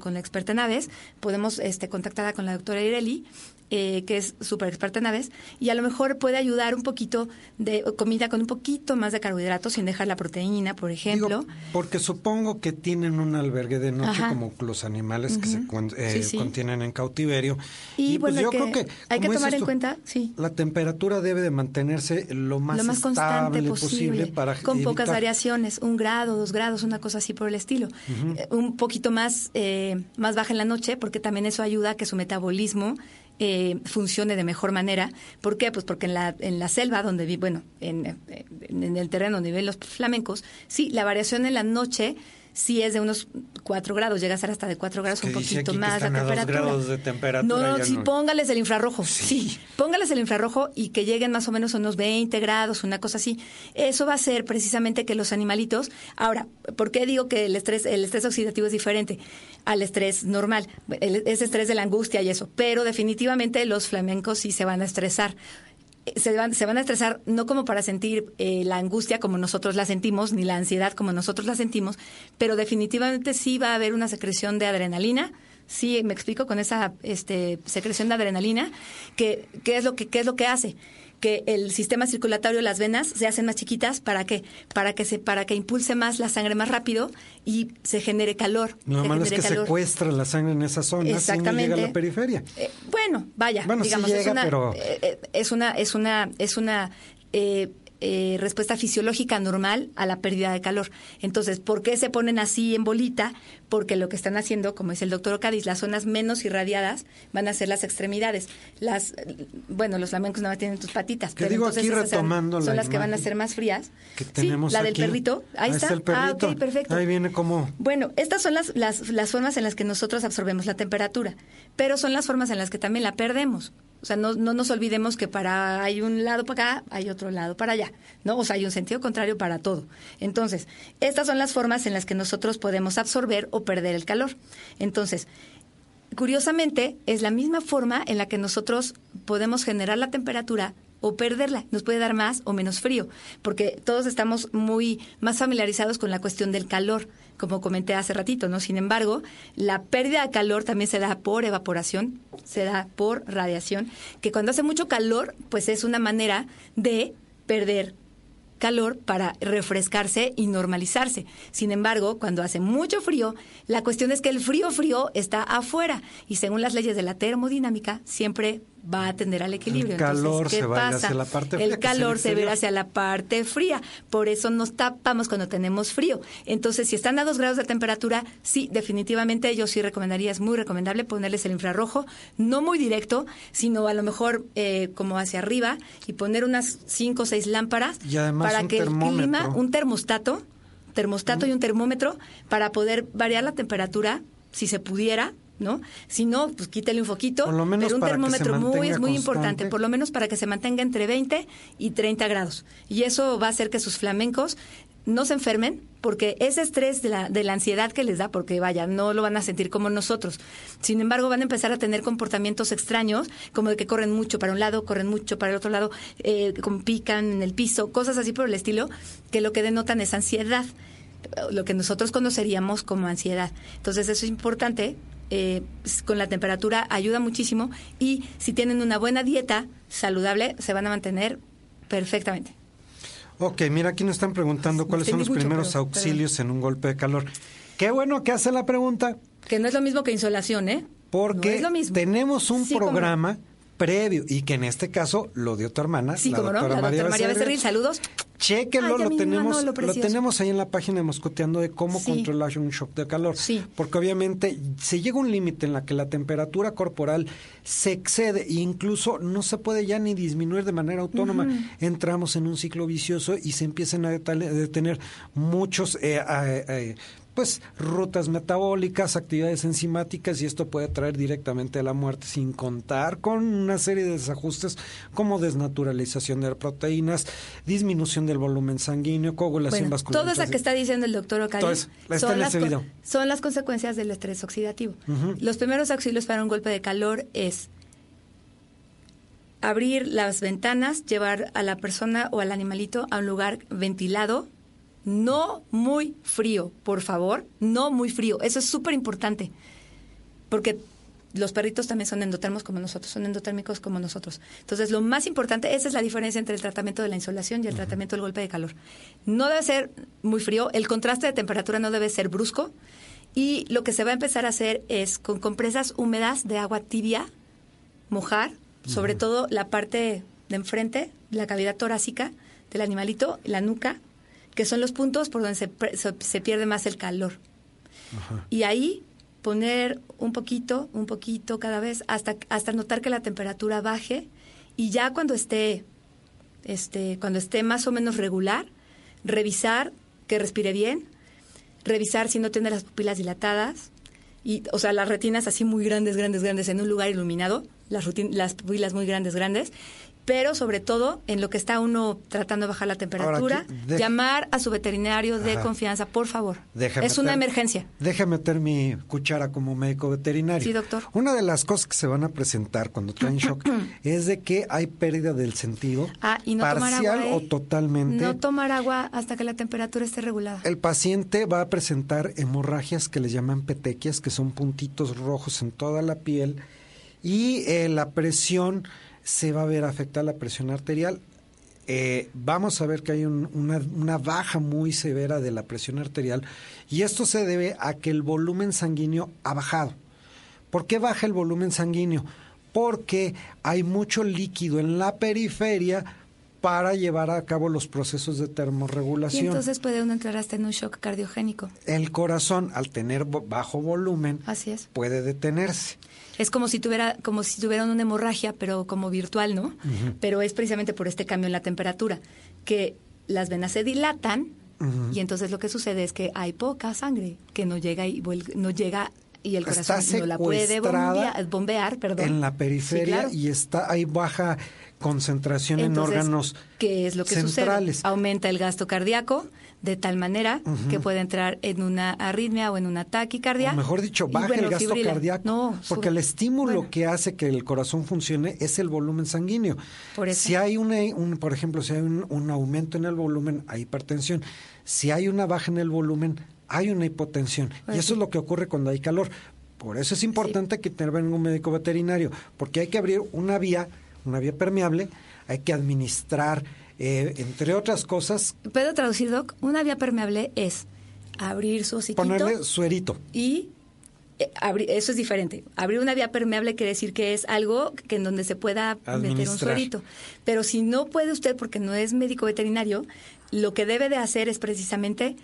D: con la experta en aves, podemos este, contactarla con la doctora Ireli, eh, que es súper experta en aves, y a lo mejor puede ayudar un poquito de comida con un poquito más de carbohidratos sin dejar la proteína, por ejemplo.
C: Digo, porque supongo que tienen un albergue de noche
D: Ajá.
C: como los animales que se eh,
D: Sí, sí.
C: contienen en cautiverio.
D: Y,
C: pues
D: bueno,
C: yo
D: hay que,
C: creo que
D: hay que tomar en
C: tú,
D: cuenta, sí.
C: La temperatura debe de mantenerse lo más,
D: lo más constante
C: estable
D: posible,
C: para
D: con pocas variaciones, un grado, dos grados, una cosa así por el estilo. Eh, un poquito más, eh, más baja en la noche, porque también eso ayuda a que su metabolismo eh, funcione de mejor manera. ¿Por qué? Pues porque en la, en la selva donde vi, bueno, en, eh, en el terreno donde viven los flamencos, sí, la variación en la noche sí es de unos 4 grados, llega a ser hasta de 4 grados, un poquito más la temperatura.
C: grados de temperatura,
D: No, no, sí,
C: no.
D: póngales el infrarrojo. Sí. póngales el infrarrojo y que lleguen más o menos a unos 20 grados, una cosa así. Eso va a hacer precisamente que los animalitos. Ahora, ¿por qué digo que el estrés, el estrés oxidativo es diferente al estrés normal? El- ese estrés de la angustia y eso. Pero definitivamente los flamencos sí se van a estresar se van, se van a estresar no como para sentir eh, la angustia como nosotros la sentimos, ni la ansiedad como nosotros la sentimos, pero definitivamente sí va a haber una secreción de adrenalina. Sí, me explico con esa este, secreción de adrenalina, que, ¿qué, es lo que, ¿qué es lo que hace? Que el sistema circulatorio, las venas, se hacen más chiquitas, ¿para qué? Para que, se, para que impulse más la sangre más rápido y se genere calor.
C: Lo malo es que
D: calor.
C: secuestra la sangre en esa zona, si no
D: Exactamente.
C: llega a la periferia.
D: Eh, bueno, vaya,
C: Bueno, sí
D: digamos, es
C: llega,
D: una,
C: pero-
D: eh, eh, es una, es una, es una eh, eh, respuesta fisiológica normal a la pérdida de calor. Entonces, ¿por qué se ponen así en bolita? Porque lo que están haciendo, como dice el doctor Ocadis, las zonas menos irradiadas van a ser las extremidades. Las, bueno, los flamencos no tienen tus patitas,
C: Que
D: pero
C: digo
D: entonces
C: aquí
D: esas
C: retomando
D: son,
C: la
D: las que van a ser más frías.
C: que
D: Sí,
C: tenemos
D: la del
C: aquí.
D: perrito. Ahí,
C: Ahí está el
D: Ah, ok, perfecto.
C: Ahí viene como
D: Bueno, estas son las, las, las formas en las que nosotros absorbemos la temperatura, pero son las formas en las que también la perdemos. O sea, no, no nos olvidemos que para hay un lado para acá, hay otro lado para allá, ¿no? O sea, hay un sentido contrario para todo. Entonces, estas son las formas en las que nosotros podemos absorber o perder el calor. Entonces, curiosamente, es la misma forma en la que nosotros podemos generar la temperatura o perderla. Nos puede dar más o menos frío, porque todos estamos muy más familiarizados con la cuestión del calor, como comenté hace ratito, ¿no? Sin embargo, la pérdida de calor también se da por evaporación, se da por radiación, que cuando hace mucho calor, pues es una manera de perder calor para refrescarse y normalizarse. Sin embargo, cuando hace mucho frío, la cuestión es que el frío frío está afuera y según las leyes de la termodinámica siempre va a tender al equilibrio.
C: El calor
D: Entonces, ¿qué
C: se va
D: pasa?
C: hacia la parte fría,
D: El calor se va hacia la parte fría. Por eso nos tapamos cuando tenemos frío. Entonces, si están a dos grados de temperatura, sí, definitivamente yo sí recomendaría, es muy recomendable ponerles el infrarrojo, no muy directo, sino a lo mejor eh, como hacia arriba y poner unas cinco o seis lámparas
C: Y además
D: para que el clima, un termostato, termostato y un termómetro para poder variar la temperatura, si se pudiera, ¿no? Si no, pues quítale un foquito,
C: Por lo menos
D: pero un
C: para que se
D: termómetro muy, es muy
C: constante.
D: importante, por lo menos para que se mantenga entre 20 y 30 grados. Y eso va a hacer que sus flamencos no se enfermen, porque ese estrés de la, de la ansiedad que les da, porque vaya, no lo van a sentir como nosotros. Sin embargo, van a empezar a tener comportamientos extraños, como de que corren mucho para un lado, corren mucho para el otro lado, eh, pican en el piso, cosas así por el estilo, que lo que denotan es ansiedad lo que nosotros conoceríamos como ansiedad. Entonces eso es importante, eh, con la temperatura ayuda muchísimo y si tienen una buena dieta saludable se van a mantener perfectamente.
C: Ok, mira, aquí nos están preguntando cuáles son los
D: mucho,
C: primeros
D: pero-
C: auxilios en un golpe de calor. Qué bueno que hace la pregunta,
D: Que no es lo mismo que insolación, ¿eh?
C: porque
D: no es lo mismo.
C: tenemos un
D: Sí, no.
C: Previo y que en este caso lo dio tu hermana,
D: Sí,
C: la
D: como no,
C: doctora
D: la
C: María
D: doctora María
C: Becerril.
D: Saludos.
C: Chéquenlo,
D: Ay,
C: lo tenemos, lo tenemos ahí en la página de Moscoteando de cómo
D: Sí.
C: controlar un shock de calor.
D: Sí.
C: Porque obviamente se llega a un límite en la que la temperatura corporal se excede e incluso no se puede ya ni disminuir de manera autónoma. Entramos en un ciclo vicioso y se empiezan a detener muchos eh, eh, eh, pues rutas metabólicas, actividades enzimáticas y esto puede traer directamente a la muerte sin contar con una serie de desajustes como desnaturalización de proteínas, disminución del volumen sanguíneo, coagulación
D: Bueno,
C: vascular.
D: todo eso que está diciendo el doctor
C: está en
D: las, son las consecuencias del estrés oxidativo. Los primeros auxilios para un golpe de calor es abrir las ventanas, llevar a la persona o al animalito a un lugar ventilado, no muy frío, por favor, no muy frío. Eso es súper importante, porque los perritos también son endotermos como nosotros, son endotérmicos como nosotros. Entonces, lo más importante, esa es la diferencia entre el tratamiento de la insolación y el tratamiento del golpe de calor. No debe ser muy frío, el contraste de temperatura no debe ser brusco y lo que se va a empezar a hacer es con compresas húmedas de agua tibia, mojar, sobre todo la parte de enfrente, la cavidad torácica del animalito, la nuca, que son los puntos por donde se, se pierde más el calor. Y ahí poner un poquito, un poquito cada vez, hasta, hasta notar que la temperatura baje y ya cuando esté, este, cuando esté más o menos regular, revisar que respire bien, revisar si no tiene las pupilas dilatadas, y, o sea, las retinas así muy grandes, grandes, grandes en un lugar iluminado, las, rutin- las pupilas muy grandes, grandes, pero sobre todo en lo que está uno tratando de bajar la temperatura,
C: de-
D: llamar a su veterinario de
C: Ajá.
D: confianza, por favor.
C: Déjame
D: es una
C: meter-
D: emergencia.
C: Deja meter mi cuchara como médico veterinario.
D: Sí, doctor.
C: Una de las cosas que se van a presentar cuando traen shock es de que hay pérdida del sentido
D: Ah, y no tomar
C: parcial
D: agua. ¿eh?
C: o totalmente.
D: No tomar agua hasta que la temperatura esté regulada.
C: El paciente va a presentar hemorragias que le llaman petequias, que son puntitos rojos en toda la piel, y eh, la presión se va a ver afectada, la presión arterial. Eh, vamos a ver que hay un- una, una baja muy severa de la presión arterial, y esto se debe a que el volumen sanguíneo ha bajado. ¿Por qué baja el volumen sanguíneo? Porque hay mucho líquido en la periferia para llevar a cabo los procesos de
D: Y
C: termorregulación.
D: entonces puede uno entrar hasta en un shock cardiogénico.
C: El corazón, al tener bajo volumen,
D: Así es.
C: puede detenerse.
D: Es como si tuviera, como si tuvieran una hemorragia, pero como virtual, ¿no? Pero es precisamente por este cambio en la temperatura, que las venas se dilatan y entonces lo que sucede es que hay poca sangre que no llega y no llega y el corazón
C: Está
D: no la puede bombear, perdón.
C: En la periferia
D: Sí, claro.
C: y está hay baja concentración en órganos
D: ¿Qué es lo que
C: centrales.
D: sucede? Aumenta el gasto cardíaco de tal manera que puede entrar en una arritmia o en una taquicardia.
C: O mejor dicho, baja
D: bueno,
C: el gasto
D: fibrila.
C: cardíaco.
D: No,
C: porque el estímulo
D: Bueno,
C: que hace que el corazón funcione es el volumen sanguíneo.
D: Por eso.
C: Si hay una, un, por ejemplo, si hay un, un aumento en el volumen, hay hipertensión. Si hay una baja en el volumen, hay una hipotensión.
D: Pues
C: y eso
D: sí.
C: es lo que ocurre cuando hay calor. Por eso es importante que intervenga un médico veterinario, porque hay que abrir una vía, una vía permeable, hay que administrar, eh, entre otras cosas,
D: ¿Puedo traducir, Doc? Una vía permeable es abrir su hociquito
C: ponerle suerito.
D: y eh, abrir, eso es diferente. Abrir una vía permeable quiere decir que es algo que en donde se pueda meter un suerito. Pero si no puede usted, porque no es médico veterinario, lo que debe de hacer es precisamente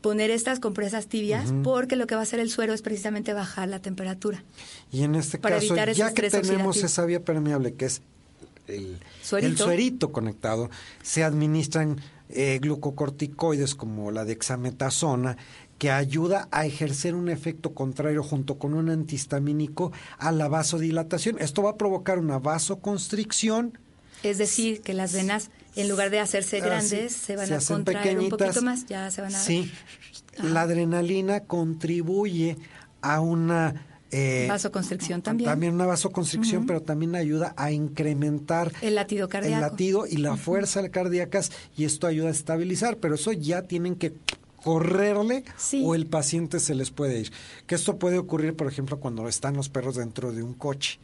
D: poner estas compresas tibias, porque lo que va a hacer el suero es precisamente bajar la temperatura.
C: Y en este
D: Para
C: caso, ya que tenemos
D: oxidativo.
C: esa vía permeable, que es el
D: Suerito.
C: el suerito conectado, se administran eh, glucocorticoides como la dexametasona, que ayuda a ejercer un efecto contrario junto con un antihistamínico a la vasodilatación. Esto va a provocar una vasoconstricción.
D: Es decir, que las venas, en lugar de hacerse grandes, se van
C: se
D: a contraer un poquito más, ya se van a...
C: Sí, la adrenalina contribuye a una... eh,
D: Vasoconstricción también.
C: También una vasoconstricción, pero también ayuda a incrementar
D: El latido cardíaco.
C: el latido y la fuerza cardíacas y esto ayuda a estabilizar, pero eso ya tienen que correrle
D: Sí.
C: o el paciente se les puede ir. Que esto puede ocurrir, por ejemplo, cuando están los perros dentro de un coche.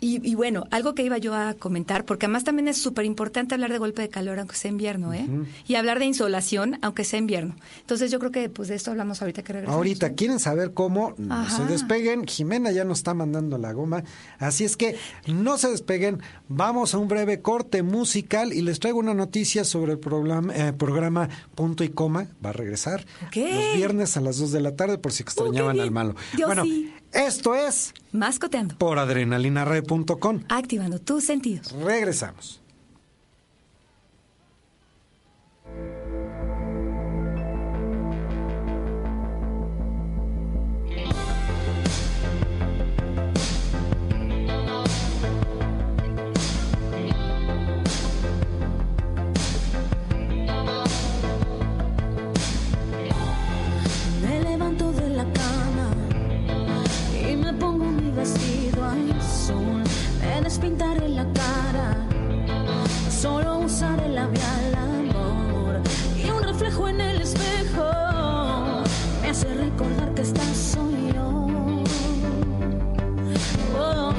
D: Y, y bueno, algo que iba yo a comentar, porque además también es súper importante hablar de golpe de calor, aunque sea invierno, ¿eh? Y hablar de insolación, aunque sea invierno. Entonces yo creo que pues de esto hablamos ahorita que regresamos.
C: Ahorita, ¿quieren saber cómo? No se despeguen. Jimena ya nos está mandando la goma. Así es que no se despeguen. Vamos a un breve corte musical y les traigo una noticia sobre el programa, eh, programa Punto y Coma. Va a regresar los viernes a las 2 de la tarde por si extrañaban
D: bien.
C: al malo. Bueno,
D: sí.
C: Esto es
D: Mascoteando,
C: por adrenalinarred.com.
D: activando tus sentidos.
C: Regresamos.
E: es pintar en la cara, solo usar el labial amor y un reflejo en el espejo me hace recordar que estás soy yo. Oh,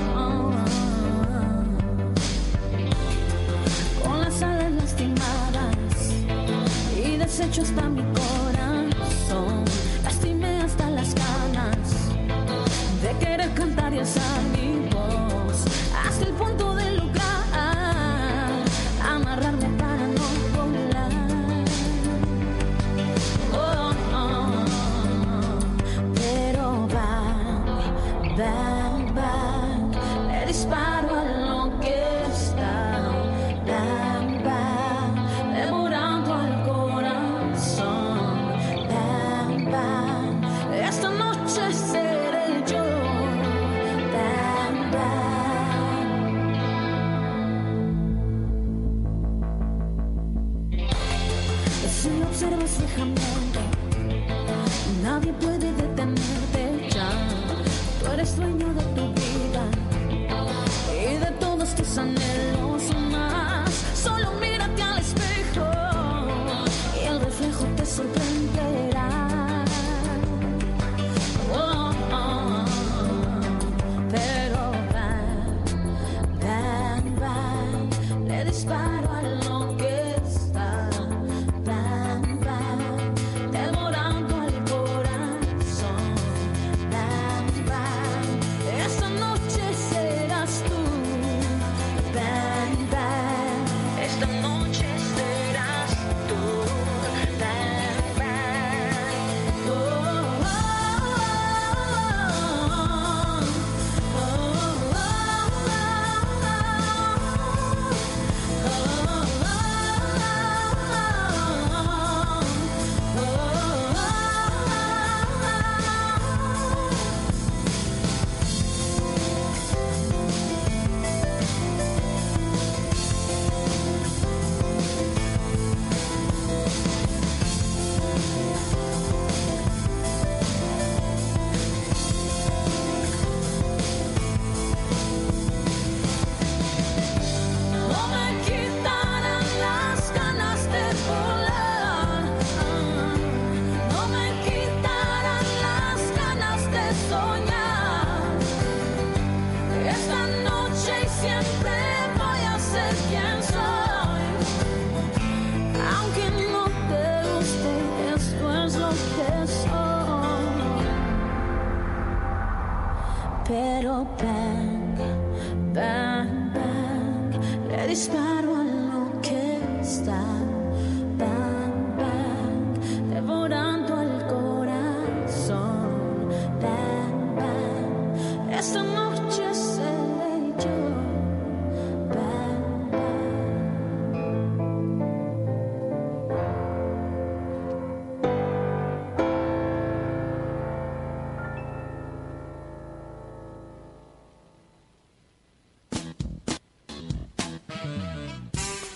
E: con las alas lastimadas y deshecho hasta mi corazón, lastimé hasta las ganas de querer cantar y alzar.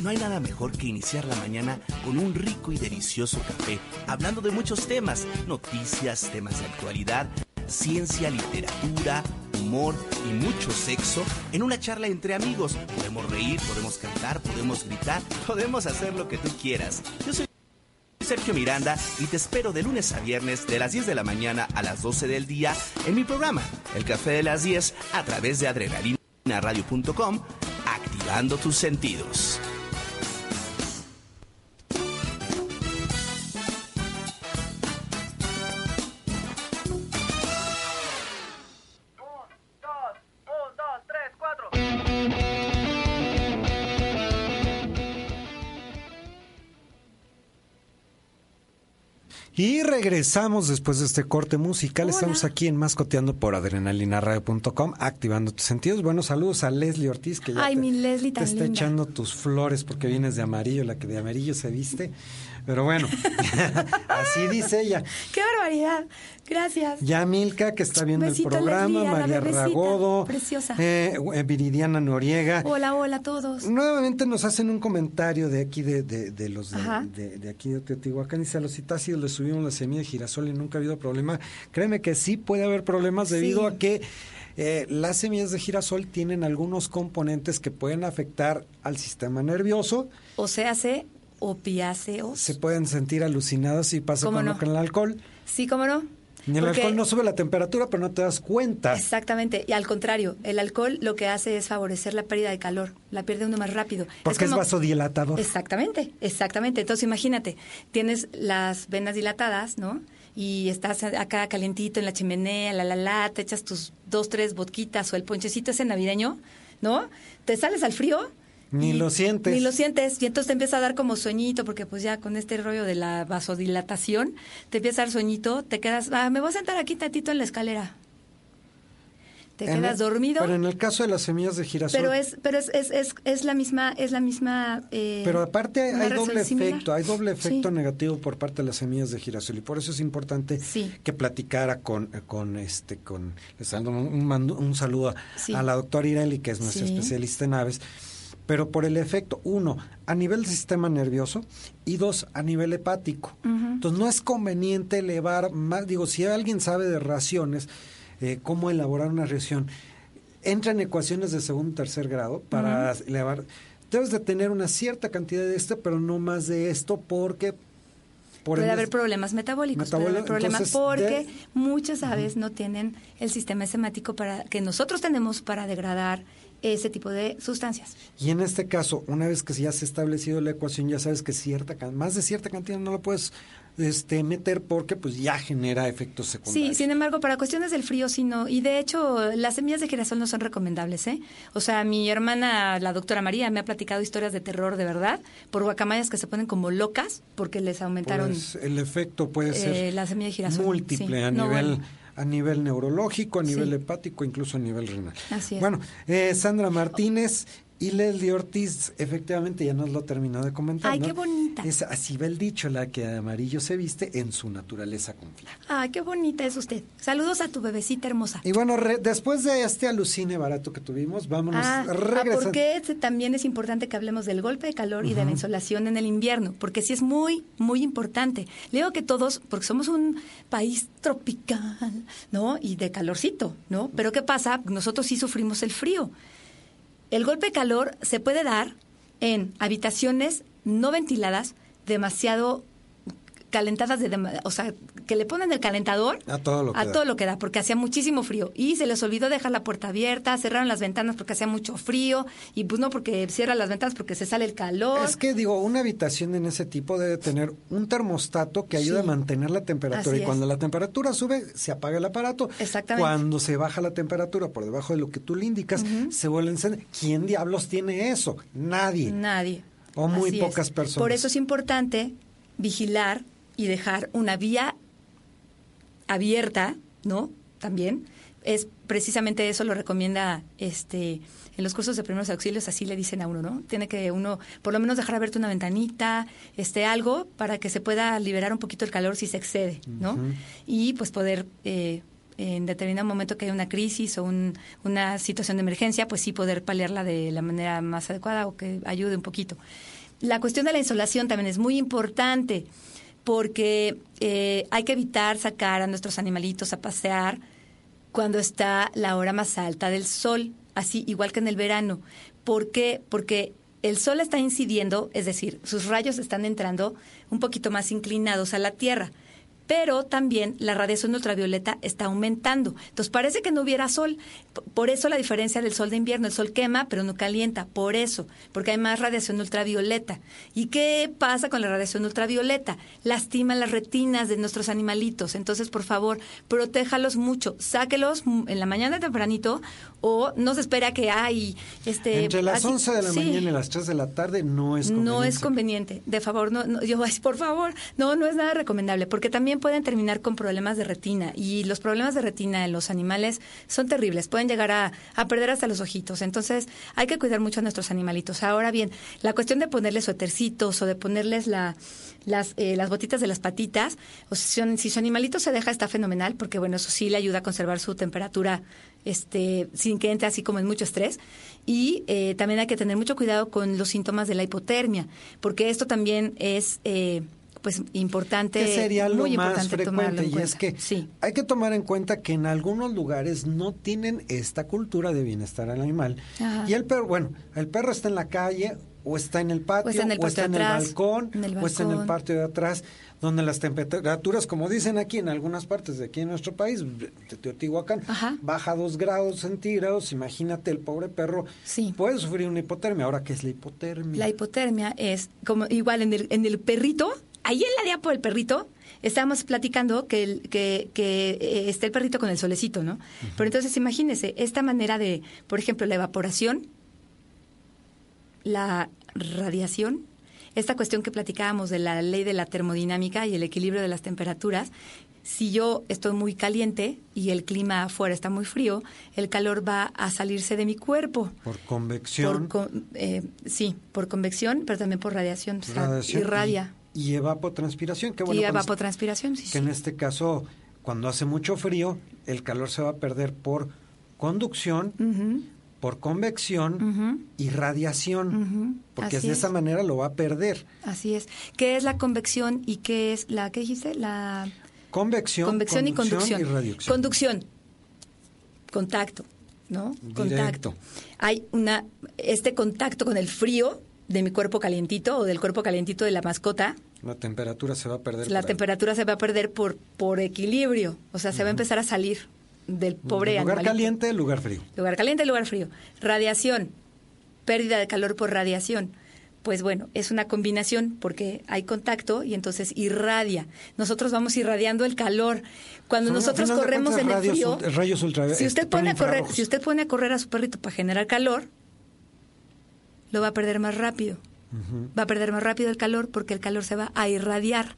E: No
F: hay nada mejor que iniciar la mañana con un rico y delicioso café, hablando de muchos temas, noticias, temas de actualidad, ciencia, literatura, humor y mucho sexo en una charla entre amigos. Podemos reír, podemos cantar, podemos gritar, podemos hacer lo que tú quieras. Yo soy Sergio Miranda y te espero de lunes a viernes de las 10 de la mañana a las 12 del día en mi programa, El Café de las 10, a través de adrenalinaradio.com, activando tus sentidos.
C: Regresamos después de este corte musical. Estamos aquí en Mascoteando por adrenalinaradio.com, activando tus sentidos. Buenos saludos a Leslie Ortiz, que ya
D: Ay,
C: te,
D: mi Leslie
C: te
D: tan
C: está
D: linda.
C: echando tus flores porque vienes de amarillo, la que de amarillo se viste. Pero bueno, así dice ella.
D: ¡Qué barbaridad! Gracias.
C: Ya Milka, que está viendo
D: Besito,
C: el programa,
D: Leslie,
C: María
D: bebecita,
C: Ragodo,
D: preciosa.
C: eh, eh, Viridiana Noriega.
D: Hola, hola a todos.
C: Nuevamente nos hacen un comentario de aquí de, de, de los de, aquí de Teotihuacán. Dice a los citácidos le subimos la semilla de girasol y nunca ha habido problema. Créeme que sí puede haber problemas debido
D: Sí.
C: a que eh, las semillas de girasol tienen algunos componentes que pueden afectar al sistema nervioso.
D: O sea, hace opiáceos.
C: Se pueden sentir alucinadas y pasa
D: ¿Cómo
C: cuando
D: no?
C: con el alcohol.
D: Sí, ¿cómo no?
C: Y el
D: Porque-
C: alcohol no sube la temperatura, pero no te das cuenta.
D: Exactamente, y al contrario, el alcohol lo que hace es favorecer la pérdida de calor, la pierde uno más rápido.
C: Porque es,
D: como-
C: vasodilatador.
D: Exactamente, exactamente. Entonces imagínate, tienes las venas dilatadas, ¿no? Y estás acá calientito en la chimenea, la la la, te echas tus dos, tres vodquitas o el ponchecito ese navideño, ¿no? Te sales al frío.
C: Ni
D: y-
C: lo sientes.
D: Ni lo sientes. Y entonces te empieza a dar como sueñito, porque pues ya con este rollo de la vasodilatación, te empieza a dar sueñito, te quedas, ah, me voy a sentar aquí tantito en la escalera. Te
C: En
D: quedas
C: el-
D: dormido.
C: Pero en el caso de las semillas de girasol.
D: Pero es, pero es, es, es, es la misma, es la misma. eh,
C: Pero aparte hay, doble
D: similar.
C: efecto, hay doble efecto
D: Sí.
C: negativo por parte de las semillas de girasol y por eso es importante
D: Sí.
C: que platicara con, con este, con, les dando un, un mando- un saludo a,
D: Sí.
C: a la doctora Ireli, que es nuestra especialista en aves, pero por el efecto, uno, a nivel del sistema nervioso y dos, a nivel hepático. Entonces no es conveniente elevar más, digo, si alguien sabe de raciones, eh, cómo elaborar una ración, entra en ecuaciones de segundo o tercer grado para elevar. Debes de tener una cierta cantidad de esto, pero no más de esto, porque por
D: puede haber problemas metabólicos, puede haber problemas
C: entonces,
D: porque
C: de-
D: muchas aves no tienen el sistema enzimático para que nosotros tenemos para degradar ese tipo de sustancias.
C: Y en este caso, una vez que ya se ha establecido la ecuación, ya sabes que cierta más de cierta cantidad no lo puedes este, meter porque pues ya genera efectos secundarios.
D: Sí, sin embargo, para cuestiones del frío sí no. Y de hecho, las semillas de girasol no son recomendables, ¿eh? O sea, mi hermana, la doctora María, me ha platicado historias de terror de verdad por guacamayas que se ponen como locas porque les aumentaron
C: Pues, el efecto puede ser
D: eh, la semilla de girasol.
C: múltiple
D: Sí.
C: a
D: No,
C: nivel
D: bueno.
C: A nivel neurológico, a nivel
D: Sí.
C: hepático, incluso a nivel renal.
D: Así es.
C: Bueno, eh, Sandra Martínez y Leslie Ortiz, efectivamente ya nos lo terminó de comentar.
D: Ay,
C: ¿no?
D: qué bonita.
C: Es así va el dicho, la que de amarillo se viste, en su naturaleza confía.
D: Ay, qué bonita es usted. Saludos a tu bebecita hermosa.
C: Y bueno, re- después de este alucine barato que tuvimos, vámonos
D: Ah, ah,
C: regresando.
D: porque este también es importante que hablemos del golpe de calor y de la insolación en el invierno, porque sí es muy, muy importante. Le digo que todos, porque somos un país tropical, ¿no? Y de calorcito, ¿no? Pero ¿qué pasa? Nosotros sí sufrimos el frío. El golpe calor se puede dar en habitaciones no ventiladas, demasiado calentadas, de o sea, que le ponen el calentador
C: A todo lo que
D: a
C: da.
D: todo lo que da, porque hacía muchísimo frío. Y se les olvidó dejar la puerta abierta, cerraron las ventanas porque hacía mucho frío, y pues no porque cierran las ventanas porque se sale el calor.
C: Es que digo, una habitación en ese tipo debe tener un termostato que ayude
D: Sí.
C: a mantener la temperatura.
D: Así
C: y
D: es.
C: cuando la temperatura sube, se apaga el aparato.
D: Exactamente.
C: Cuando se baja la temperatura por debajo de lo que tú le indicas, se vuelve a encender. ¿Quién diablos tiene eso? Nadie.
D: Nadie.
C: O muy
D: Así es.
C: pocas personas.
D: Por eso es importante vigilar y dejar una vía abierta, ¿no? También es precisamente eso lo recomienda este en los cursos de primeros auxilios así le dicen a uno, ¿no? Tiene que uno por lo menos dejar abierta una ventanita, este algo para que se pueda liberar un poquito el calor si se excede, ¿no? Y pues poder eh, en determinado momento que hay una crisis o un- una situación de emergencia, pues sí poder paliarla de la manera más adecuada o que ayude un poquito. La cuestión de la insolación también es muy importante porque eh, hay que evitar sacar a nuestros animalitos a pasear cuando está la hora más alta del sol, así igual que en el verano. ¿Por qué? Porque el sol está incidiendo, es decir, sus rayos están entrando un poquito más inclinados a la Tierra. Pero también la radiación ultravioleta está aumentando. Entonces parece que no hubiera sol. Por eso la diferencia del sol de invierno. El sol quema, pero no calienta. Por eso, porque hay más radiación ultravioleta. ¿Y qué pasa con la radiación ultravioleta? Lastima las retinas de nuestros animalitos. Entonces, por favor, protéjalos mucho. Sáquelos en la mañana tempranito o no se espera que hay este
C: Entre las
D: así-
C: 11 de la
D: sí.
C: mañana y las 3 de la tarde no es conveniente.
D: No es conveniente. De favor, no, no, yo, por favor, no, no es nada recomendable, porque también pueden terminar con problemas de retina y los problemas de retina en los animales son terribles, pueden llegar a, a perder hasta los ojitos. Entonces, hay que cuidar mucho a nuestros animalitos. Ahora bien, la cuestión de ponerles suétercitos o de ponerles la, las, eh, las botitas de las patitas, o si, si su animalito se deja, está fenomenal, porque bueno, eso sí le ayuda a conservar su temperatura este, sin que entre así como en mucho estrés. Y eh, también hay que tener mucho cuidado con los síntomas de la hipotermia, porque esto también es eh, pues importante,
C: que sería lo
D: muy
C: más
D: importante tomarlo
C: frecuente
D: en
C: y es que
D: sí.
C: hay que tomar en cuenta que en algunos lugares no tienen esta cultura de bienestar al animal
D: Ajá.
C: y el perro bueno el perro está en la calle o está en el patio
D: O está en el patio de atrás,
C: balcón
D: en el
C: o está en el patio de atrás donde las temperaturas como dicen aquí en algunas partes de aquí en nuestro país de Teotihuacán
D: Ajá.
C: baja dos grados centígrados imagínate el pobre perro
D: Sí.
C: puede sufrir una hipotermia ahora qué es la hipotermia
D: La hipotermia es como igual en el, en el perrito, ahí en la diapo del perrito, estábamos platicando que, el, que, que eh, está el perrito con el solecito, ¿no? Pero entonces imagínese, esta manera de, por ejemplo, la evaporación, la radiación, esta cuestión que platicábamos de la ley de la termodinámica y el equilibrio de las temperaturas, si yo estoy muy caliente y el clima afuera está muy frío, el calor va a salirse de mi cuerpo.
C: por convección
D: Por con- eh, sí, por convección, pero también por radiación. o sea,
C: radiación
D: irradia.
C: Y, evapotranspiración que bueno
D: y evapotranspiración, sí,
C: que
D: sí.
C: en este caso, cuando hace mucho frío, el calor se va a perder por conducción por convección y radiación, porque
D: así
C: de
D: es.
C: esa manera lo va a perder.
D: Así es. ¿Qué es la convección y qué es la, ¿qué dijiste? La
C: Convección,
D: convección y conducción.
C: y radiación.
D: Conducción. Contacto, ¿no?
C: Directo.
D: Contacto. Hay una este contacto con el frío de mi cuerpo calientito o del cuerpo calientito de la mascota,
C: La temperatura se va a perder.
D: la
C: ahí.
D: temperatura se va a perder por por equilibrio, o sea, se va a empezar a salir del pobre
C: Lugar
D: animalito.
C: caliente, lugar frío.
D: Lugar caliente, lugar frío. Radiación, pérdida de calor por radiación. Pues bueno, es una combinación porque hay contacto y entonces irradia. Nosotros vamos irradiando el calor. Cuando nosotros corremos en el frío,
C: ult- rayos ultra-
D: si
C: este,
D: usted
C: son
D: pone a correr, si usted pone a correr a su perrito para generar calor, lo va a perder más rápido. Va a perder más rápido el calor porque el calor se va a irradiar.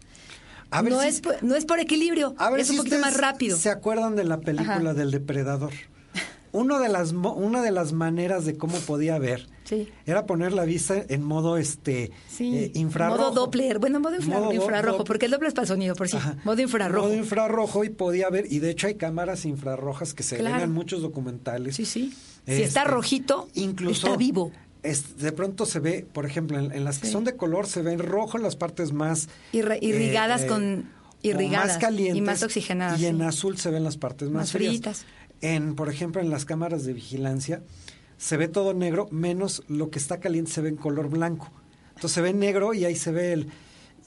C: A ver
D: no,
C: si-
D: es, por- no es por equilibrio,
C: A ver
D: es
C: si
D: un poquito más rápido.
C: ¿Se acuerdan de la película
D: Ajá.
C: del depredador? Uno de las una de las maneras de cómo podía ver
D: Sí.
C: era poner la vista en modo este
D: Sí,
C: eh, infrarrojo.
D: modo Doppler. Bueno, modo, infra-
C: Modo do-
D: infrarrojo,
C: do-
D: porque el Doppler es para el sonido, por sí.
C: Ajá.
D: Modo infrarrojo.
C: Modo infrarrojo y podía ver, y de hecho hay cámaras infrarrojas que se
D: Claro.
C: ven en muchos documentales.
D: Sí, sí. Si
C: Este,
D: está rojito,
C: incluso
D: está vivo.
C: Es- de pronto se ve, por ejemplo, en, en las que son de color se ven rojo en las partes más
D: irrigadas
C: eh,
D: con-
C: como
D: irrigadas
C: más calientes
D: y más oxigenadas,
C: y en
D: sí.
C: azul se ven las partes más,
D: Más
C: frías.
D: fritas.
C: En, por ejemplo, en las cámaras de vigilancia se ve todo negro menos lo que está caliente se ve en color blanco. Entonces se ve negro y ahí se ve el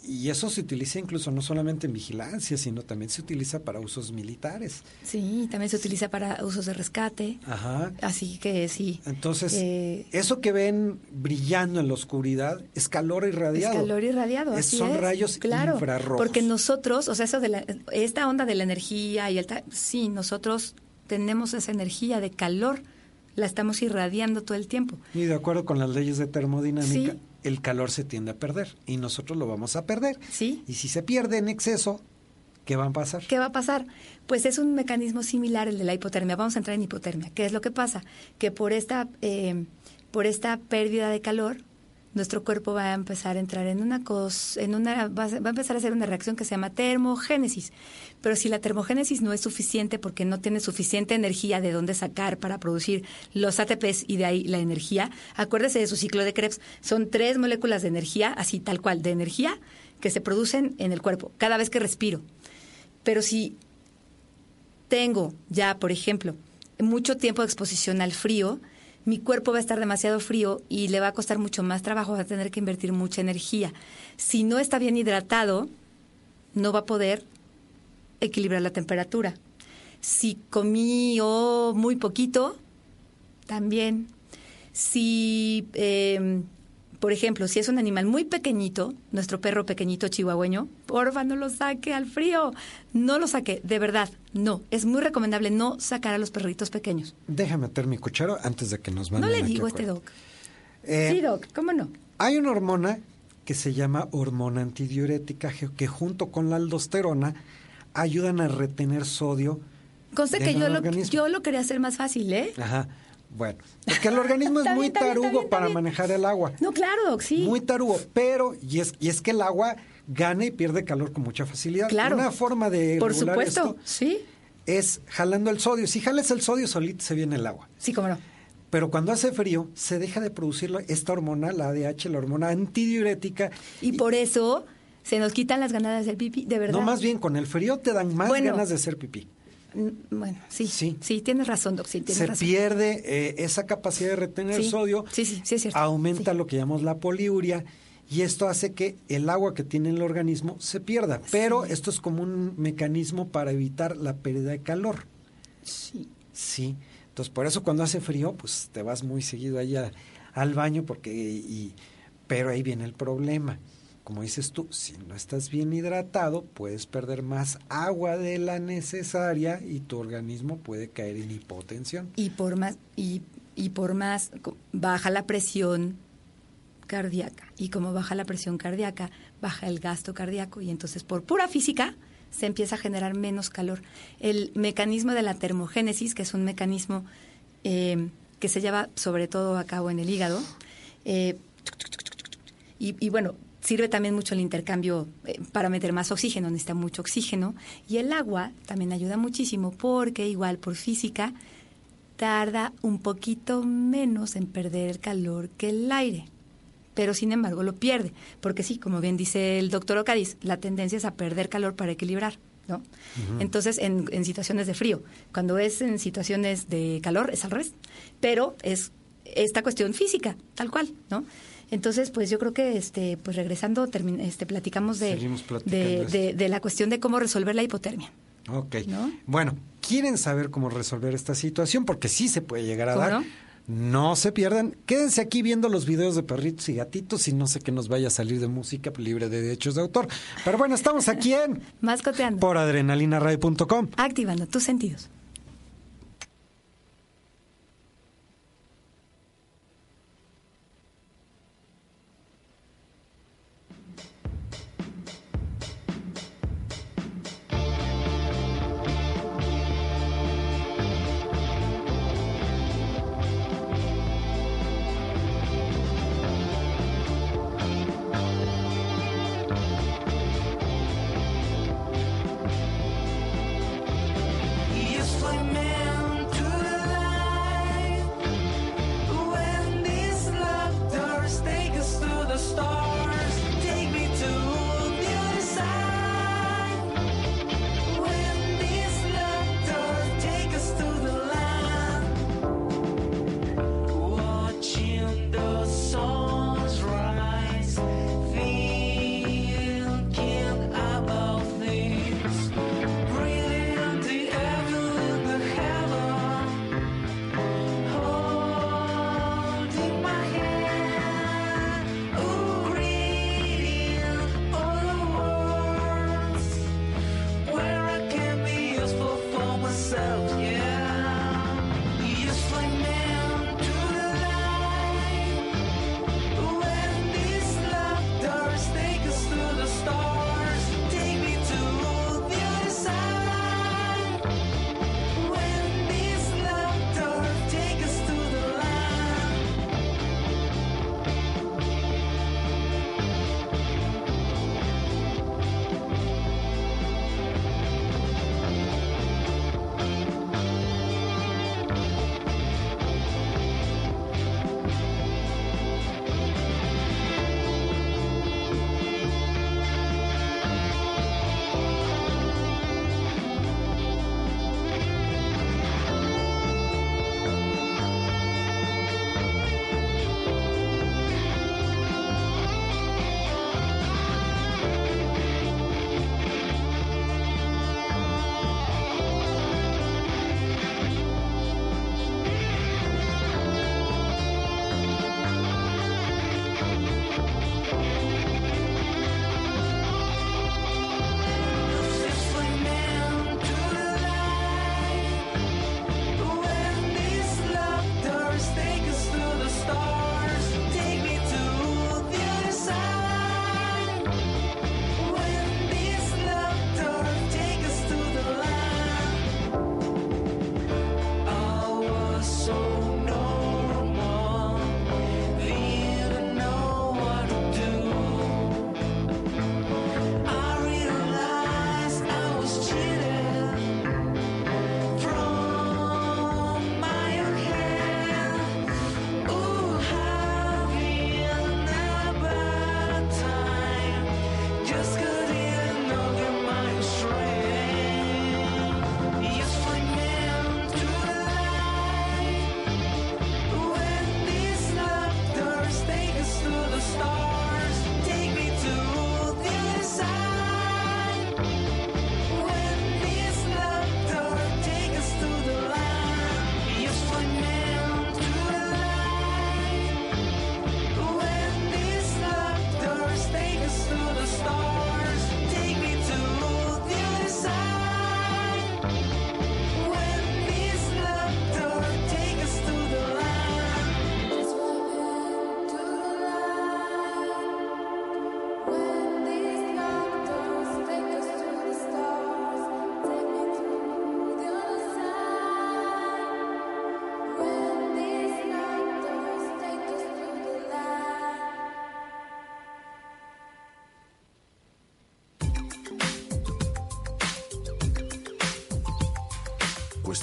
C: y eso se utiliza incluso no solamente en vigilancia, sino también se utiliza para usos militares.
D: Sí, también se utiliza para usos de rescate.
C: Ajá.
D: Así que sí.
C: Entonces,
D: Eh,
C: eso que ven brillando en la oscuridad es calor irradiado.
D: Es calor irradiado,
C: Es-
D: así
C: son
D: es.
C: rayos
D: claro,
C: infrarrojos.
D: Porque nosotros, o sea, eso de la- esta onda de la energía y el sí, nosotros tenemos esa energía de calor, la estamos irradiando todo el tiempo.
C: Y de acuerdo con las leyes de termodinámica,
D: Sí.
C: El calor se tiende a perder y nosotros lo vamos a perder.
D: Sí.
C: Y si se pierde en exceso, ¿qué va a pasar?
D: ¿Qué va a pasar? Pues es un mecanismo similar al de la hipotermia. Vamos a entrar en hipotermia. ¿Qué es lo que pasa? Que por esta, eh, por esta pérdida de calor, nuestro cuerpo va a empezar a entrar en una cosa, en una, va a empezar a hacer una reacción que se llama termogénesis. Pero si la termogénesis no es suficiente porque no tiene suficiente energía de dónde sacar para producir los ATPs y de ahí la energía, acuérdese de su ciclo de Krebs. Son tres moléculas de energía, así tal cual, de energía que se producen en el cuerpo cada vez que respiro. Pero si tengo ya, por ejemplo, mucho tiempo de exposición al frío, mi cuerpo va a estar demasiado frío y le va a costar mucho más trabajo, va a tener que invertir mucha energía. Si no está bien hidratado, no va a poder equilibrar la temperatura. Si comí o muy poquito, también. Si, eh, por ejemplo, si es un animal muy pequeñito, nuestro perro pequeñito chihuahueño, porfa, no lo saque al frío. No lo saque, de verdad, no. Es muy recomendable no sacar a los perritos pequeños.
C: Déjame meter mi cuchara antes de que nos
D: No
C: manden
D: le
C: aquí
D: digo a este doc.
C: Eh,
D: sí, doc, ¿cómo no?
C: Hay una hormona que se llama hormona antidiurética que junto con la aldosterona ayudan a retener sodio.
D: Conste que yo lo,
C: organismo.
D: yo lo quería hacer más fácil, ¿eh?
C: Ajá. Bueno, porque el organismo es muy tarugo para manejar el agua.
D: No, claro, sí.
C: Muy tarugo, pero y es y es que el agua gana y pierde calor con mucha facilidad.
D: Claro.
C: Una forma de
D: Por
C: regular
D: supuesto,
C: esto
D: sí.
C: es jalando el sodio. Si jalas el sodio solito se viene el agua.
D: Sí, cómo no.
C: Pero cuando hace frío, se deja de producir esta hormona, la ADH, la hormona antidiurética.
D: Y por eso se nos quitan las ganadas del pipí, de verdad.
C: No, más bien, con el frío te dan más
D: Bueno.
C: ganas de hacer pipí.
D: Mm, Bueno, sí,
C: Sí.
D: sí. tienes razón, Doc, sí, tienes
C: Se
D: razón.
C: pierde eh, esa capacidad de retener
D: Sí.
C: sodio.
D: Sí, sí, sí es cierto.
C: Aumenta
D: Sí.
C: lo que llamamos la poliuria. Y esto hace que el agua que tiene el organismo se pierda. Pero esto es como un mecanismo para evitar la pérdida de calor.
D: Sí.
C: Sí. Entonces, por eso cuando hace frío, pues te vas muy seguido allá al baño, porque. Y, pero ahí viene el problema. Como dices tú, si no estás bien hidratado, puedes perder más agua de la necesaria y tu organismo puede caer en hipotensión.
D: Y por más, y, y por más baja la presión cardíaca. Y como baja la presión cardíaca, baja el gasto cardíaco. Y entonces, por pura física, se empieza a generar menos calor. El mecanismo de la termogénesis, que es un mecanismo eh, que se lleva sobre todo a cabo en el hígado, eh, y bueno, sirve también mucho el intercambio eh, para meter más oxígeno, necesita mucho oxígeno. Y el agua también ayuda muchísimo porque igual por física tarda un poquito menos en perder el calor que el aire, pero sin embargo lo pierde, porque sí, como bien dice el doctor Ocadiz, la tendencia es a perder calor para equilibrar. ¿No? Entonces, en, en situaciones de frío, cuando es en situaciones de calor, es al revés. Pero es esta cuestión física, tal cual, ¿no? Entonces, pues yo creo que, este, pues regresando, este, platicamos de, de,
C: esto.
D: de- de la cuestión de cómo resolver la hipotermia.
C: Ok.
D: ¿No?
C: Bueno, ¿quieren saber cómo resolver esta situación? Porque sí se puede llegar a
D: ¿Cómo
C: dar.
D: no?
C: No se pierdan. Quédense aquí viendo los videos de perritos y gatitos y no sé que nos vaya a salir de música libre de derechos de autor. Pero bueno, estamos aquí en
D: Mascoteando.
C: por adrenalinaradio.com.
D: Activando tus sentidos.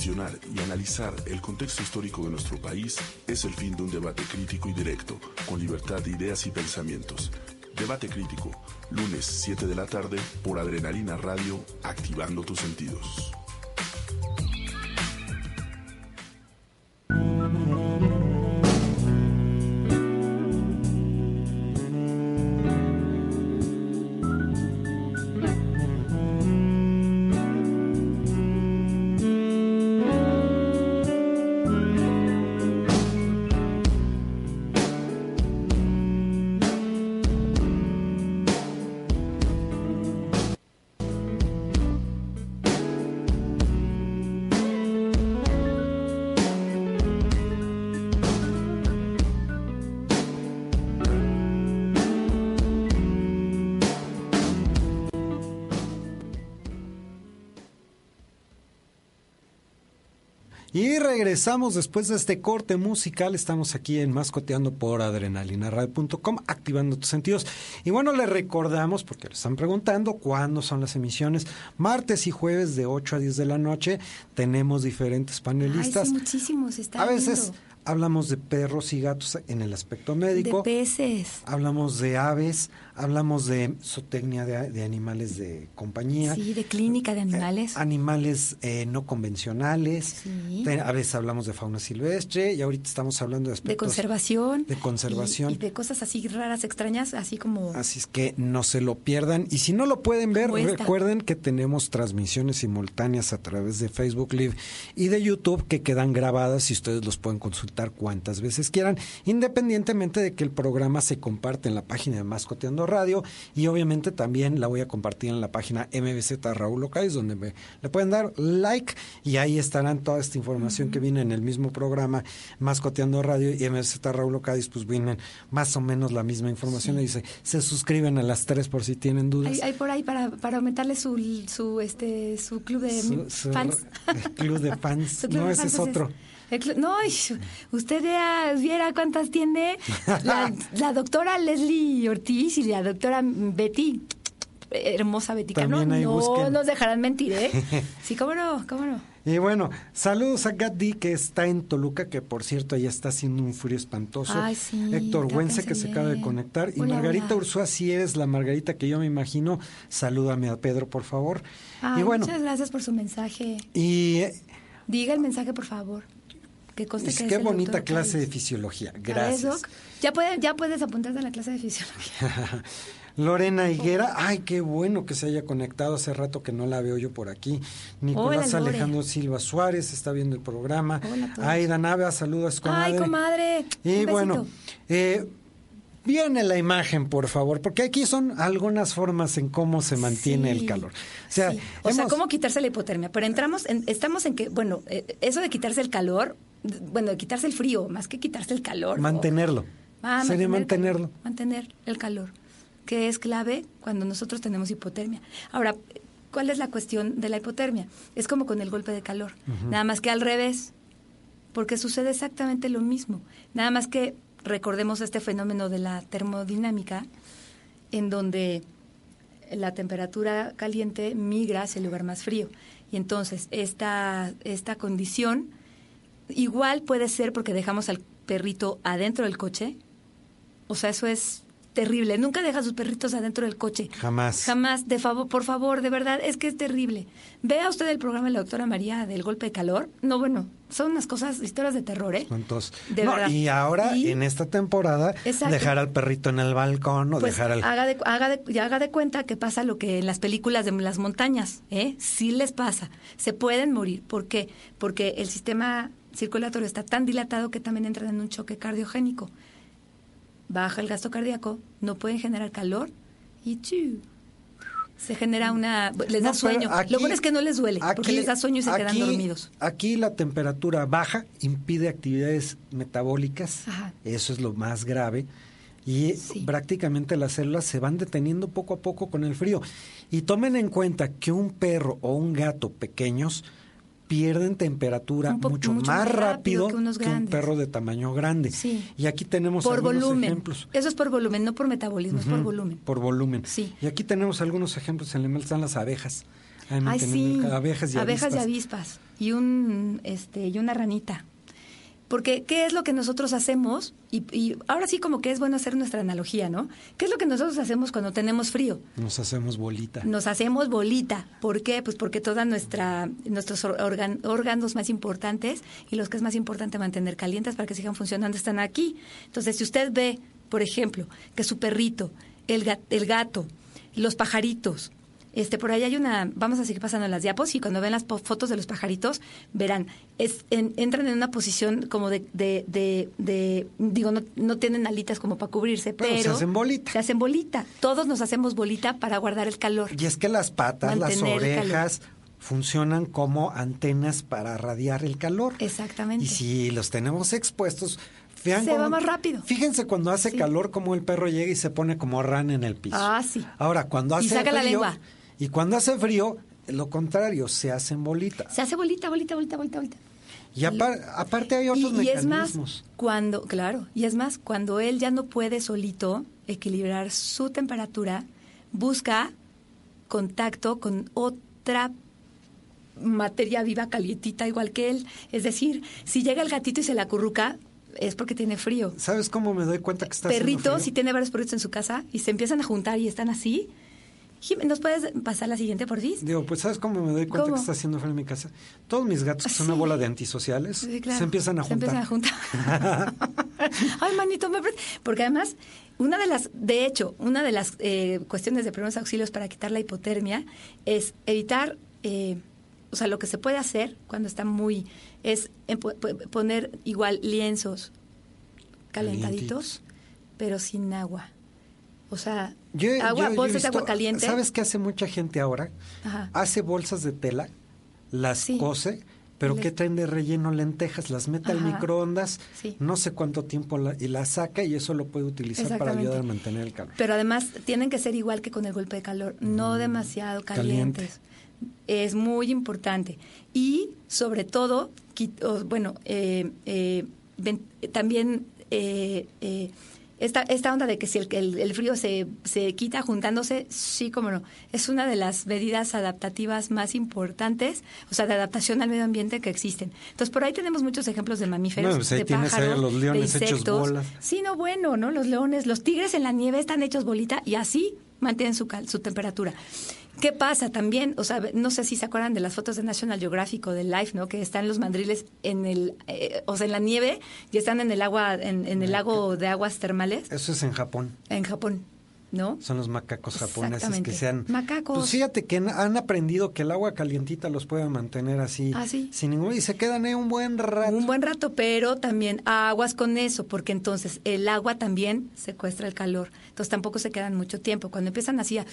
A: Cuestionar y analizar el contexto histórico de nuestro país es el fin de un debate crítico y directo, con libertad de ideas y pensamientos. Debate crítico, lunes 7 de la tarde por Adrenalina Radio, activando tus sentidos.
C: Regresamos después de este corte musical. Estamos aquí en Mascoteando por adrenalinaradio.com, activando tus sentidos. Y bueno, les recordamos, porque le están preguntando, cuándo son las emisiones. Martes y jueves de 8 a 10 de la noche tenemos diferentes panelistas.
D: Ay, sí, muchísimos, está
C: a veces hablamos de perros y gatos en el aspecto médico.
D: De peces.
C: Hablamos de aves, hablamos de zootecnia de, de animales de compañía.
D: Sí, de clínica de animales.
C: Eh, animales eh, no convencionales.
D: Sí.
C: A veces hablamos de fauna silvestre y ahorita estamos hablando de
D: de
C: aspectos
D: conservación.
C: de conservación.
D: Y, y de cosas así raras, extrañas, así como...
C: Así es que no se lo pierdan. Y si no lo pueden ver, recuerden que tenemos transmisiones simultáneas a través de Facebook Live y de YouTube que quedan grabadas y ustedes los pueden consultar cuantas veces quieran, independientemente de que el programa se comparte en la página de Mascoteando Radio y obviamente también la voy a compartir en la página MBZ Raúl Locais, donde me, le pueden dar like y ahí estarán toda esta información que viene en el mismo programa Mascoteando Radio y MBZ Raúl Locais, pues vienen más o menos la misma información y dice, se suscriben a las tres por si tienen dudas.
D: Hay, hay por ahí para, para aumentarle su, su, este, su club de
C: Su- su-
D: fans.
C: club de fans. No, ese es otro.
D: No, usted vea, viera cuántas tiene la, la doctora Leslie Ortiz y la doctora Betty, hermosa Betty Cano. No
C: busquen.
D: nos dejarán mentir, ¿eh? Sí, cómo no, cómo no.
C: Y bueno, saludos a Gatti que está en Toluca, que por cierto ya está haciendo un frío espantoso.
D: Ay, sí,
C: Héctor Güense
D: trátense
C: que se acaba de conectar. Y Margarita. Ursúa, si eres la Margarita que yo me imagino, salúdame a Pedro, por favor.
D: Ay,
C: y bueno,
D: muchas gracias por su mensaje.
C: y eh,
D: Diga el mensaje, por favor. Que conste que es
C: qué bonita
D: doctor
C: clase de fisiología.
D: ¿Sabes,
C: Gracias.
D: Ya, puede- ya puedes apuntarte a la clase de fisiología.
C: Lorena Higuera, ay, qué bueno que se haya conectado hace rato que no la veo yo por aquí. Nicolás
D: Hola.
C: Alejandro Silva Suárez está viendo el programa.
D: Hola.
C: Aida Navea, saludos, comadre.
D: Ay, comadre.
C: Y
D: un
C: bueno, eh, viene la imagen, por favor, porque aquí son algunas formas en cómo se mantiene
D: Sí,
C: el calor. O sea,
D: sí. O sea, cómo quitarse la hipotermia. Pero entramos, en- estamos en que, bueno, eh, eso de quitarse el calor, bueno, de quitarse el frío, más que quitarse el calor.
C: mantenerlo.
D: Ah,
C: Sería mantenerlo.
D: mantener el calor, que es clave cuando nosotros tenemos hipotermia. Ahora, ¿cuál es la cuestión de la hipotermia? Es como con el golpe de calor, nada más que al revés, porque sucede exactamente lo mismo. Nada más que recordemos este fenómeno de la termodinámica, en donde la temperatura caliente migra hacia el lugar más frío. Y entonces esta, esta condición igual puede ser porque dejamos al perrito adentro del coche. O sea, eso es terrible. Nunca deja a sus perritos adentro del coche.
C: Jamás.
D: Jamás, de favor, por favor, de verdad, es que es terrible. Vea usted el programa de la doctora María del golpe de calor. No, bueno, son unas cosas, historias de terror, ¿eh?
C: Entonces,
D: De
C: no,
D: verdad.
C: y ahora,
D: Y-
C: en esta temporada,
D: Exacto.
C: dejar al perrito en el balcón o
D: Pues
C: dejar al...
D: haga, de, haga, de, haga de cuenta que pasa lo que en las películas de las montañas, ¿eh? Sí les pasa. Se pueden morir. ¿Por qué? Porque el sistema circulatorio está tan dilatado que también entran en un choque cardiogénico. Baja el gasto cardíaco, no pueden generar calor y ¡chu! se genera una... Les da
C: No,
D: sueño.
C: aquí-
D: lo bueno es que no les duele, porque les da sueño y se quedan
C: aquí-
D: dormidos.
C: Aquí la temperatura baja impide actividades metabólicas,
D: Ajá.
C: eso es lo más grave, y
D: Sí.
C: prácticamente las células se van deteniendo poco a poco con el frío. Y tomen en cuenta que un perro o un gato pequeños pierden temperatura mucho,
D: mucho
C: más
D: rápido
C: rápido
D: que unos
C: un perro de tamaño grande.
D: Sí.
C: Y aquí tenemos
D: Por
C: algunos
D: volumen.
C: ejemplos.
D: Eso es por volumen, no por metabolismo, es por volumen.
C: Por volumen.
D: Sí.
C: Y aquí tenemos algunos ejemplos. En el están las abejas. Ay,
D: sí.
C: abejas y avispas.
D: y avispas. Y, un, este, y una ranita. Porque, ¿qué es lo que nosotros hacemos? Y, y ahora sí como que es bueno hacer nuestra analogía, ¿no? ¿Qué es lo que nosotros hacemos cuando tenemos frío?
C: Nos hacemos bolita.
D: Nos hacemos bolita. ¿Por qué? Pues porque todos nuestros órganos más importantes y los que es más importante mantener calientes para que sigan funcionando están aquí. Entonces, si usted ve, por ejemplo, que su perrito, el, el gato, los pajaritos, este, por ahí hay una, vamos a seguir pasando las diapos y cuando ven las fotos de los pajaritos, verán, es, en- entran en una posición como de, de, de, de- digo, no, no tienen alitas como para cubrirse,
C: Pero
D: pero,
C: se hacen bolita.
D: Se hacen bolita. Todos nos hacemos bolita para guardar el calor.
C: Y es que las patas, las orejas funcionan como antenas para radiar el calor.
D: Exactamente.
C: Y si los tenemos expuestos, vean
D: Se va más rápido.
C: Fíjense cuando hace
D: Sí.
C: calor como el perro llega y se pone como rana en el piso.
D: Ah, sí.
C: Ahora, cuando
D: Y
C: hace
D: saca la
C: frío
D: lengua.
C: Y cuando hace frío, lo contrario, se hacen bolitas.
D: Se hace bolita, bolita, bolita, bolita, bolita.
C: Y apar- aparte hay otros
D: y, y es más,
C: mecanismos.
D: cuando, claro, y es más, cuando él ya no puede solito equilibrar su temperatura, busca contacto con otra materia viva calientita igual que él. Es decir, si llega el gatito y se la acurruca, es porque tiene frío.
C: ¿Sabes cómo me doy cuenta que está
D: Perritos, si tiene varios perritos en su casa y se empiezan a juntar y están así. ¿Nos puedes pasar la siguiente, por fin?
C: Digo, pues ¿sabes cómo me doy cuenta
D: ¿Cómo?
C: que está haciendo frío en mi casa? Todos mis gatos, que son una bola de antisociales,
D: Sí, claro.
C: se empiezan a
D: Se
C: juntar.
D: empiezan a juntar. Ay, manito, me porque además, una de las, de hecho, una de las eh, cuestiones de primeros auxilios para quitar la hipotermia es evitar, eh, o sea, lo que se puede hacer cuando está muy, es poner igual lienzos calentaditos, pero sin agua. O sea,
C: Yo
D: agua,
C: yo- yo
D: bolsas de
C: visto-
D: agua caliente.
C: ¿Sabes qué hace mucha gente ahora?
D: Ajá.
C: Hace bolsas de tela, las
D: Sí.
C: cose, pero
D: Le-
C: ¿qué traen de relleno? Lentejas, las mete al microondas,
D: Sí.
C: no sé cuánto tiempo la- y las saca y eso lo puede utilizar para ayudar a mantener el calor.
D: Pero además tienen que ser igual que con el golpe de calor, no demasiado
C: caliente.
D: calientes. Es muy importante. Y sobre todo, bueno, eh, eh, también eh, eh, esta, esta onda de que si el, el- el frío se, se quita juntándose, sí, como no, es una de las medidas adaptativas más importantes, o sea, de adaptación al medio ambiente que existen. Entonces, por ahí tenemos muchos ejemplos de mamíferos,
C: pues ahí
D: de
C: tienes ahí a
D: pájaros,
C: los leones
D: de
C: hechos
D: insectos.
C: bolas.
D: Sí, no, bueno, ¿no? Los leones, los tigres en la nieve están hechos bolita y así mantienen su, cal- su temperatura. ¿Qué pasa también? O sea, no sé si se acuerdan de las fotos de National Geographic o de Life, ¿no? Que están los mandriles en el, eh, o sea, en la nieve y están en el agua, en, en el lago de aguas termales
C: Eso es en Japón.
D: en Japón, ¿no?
C: Son los macacos japoneses que sean...
D: Macacos.
C: Pues fíjate que han, aprendido que el agua calientita los puede mantener así.
D: Ah, sí.
C: Sin ningún... Y se quedan ahí un buen rato.
D: Un buen rato, pero también aguas con eso, porque entonces el agua también secuestra el calor. Entonces tampoco se quedan mucho tiempo. Cuando empiezan así, a-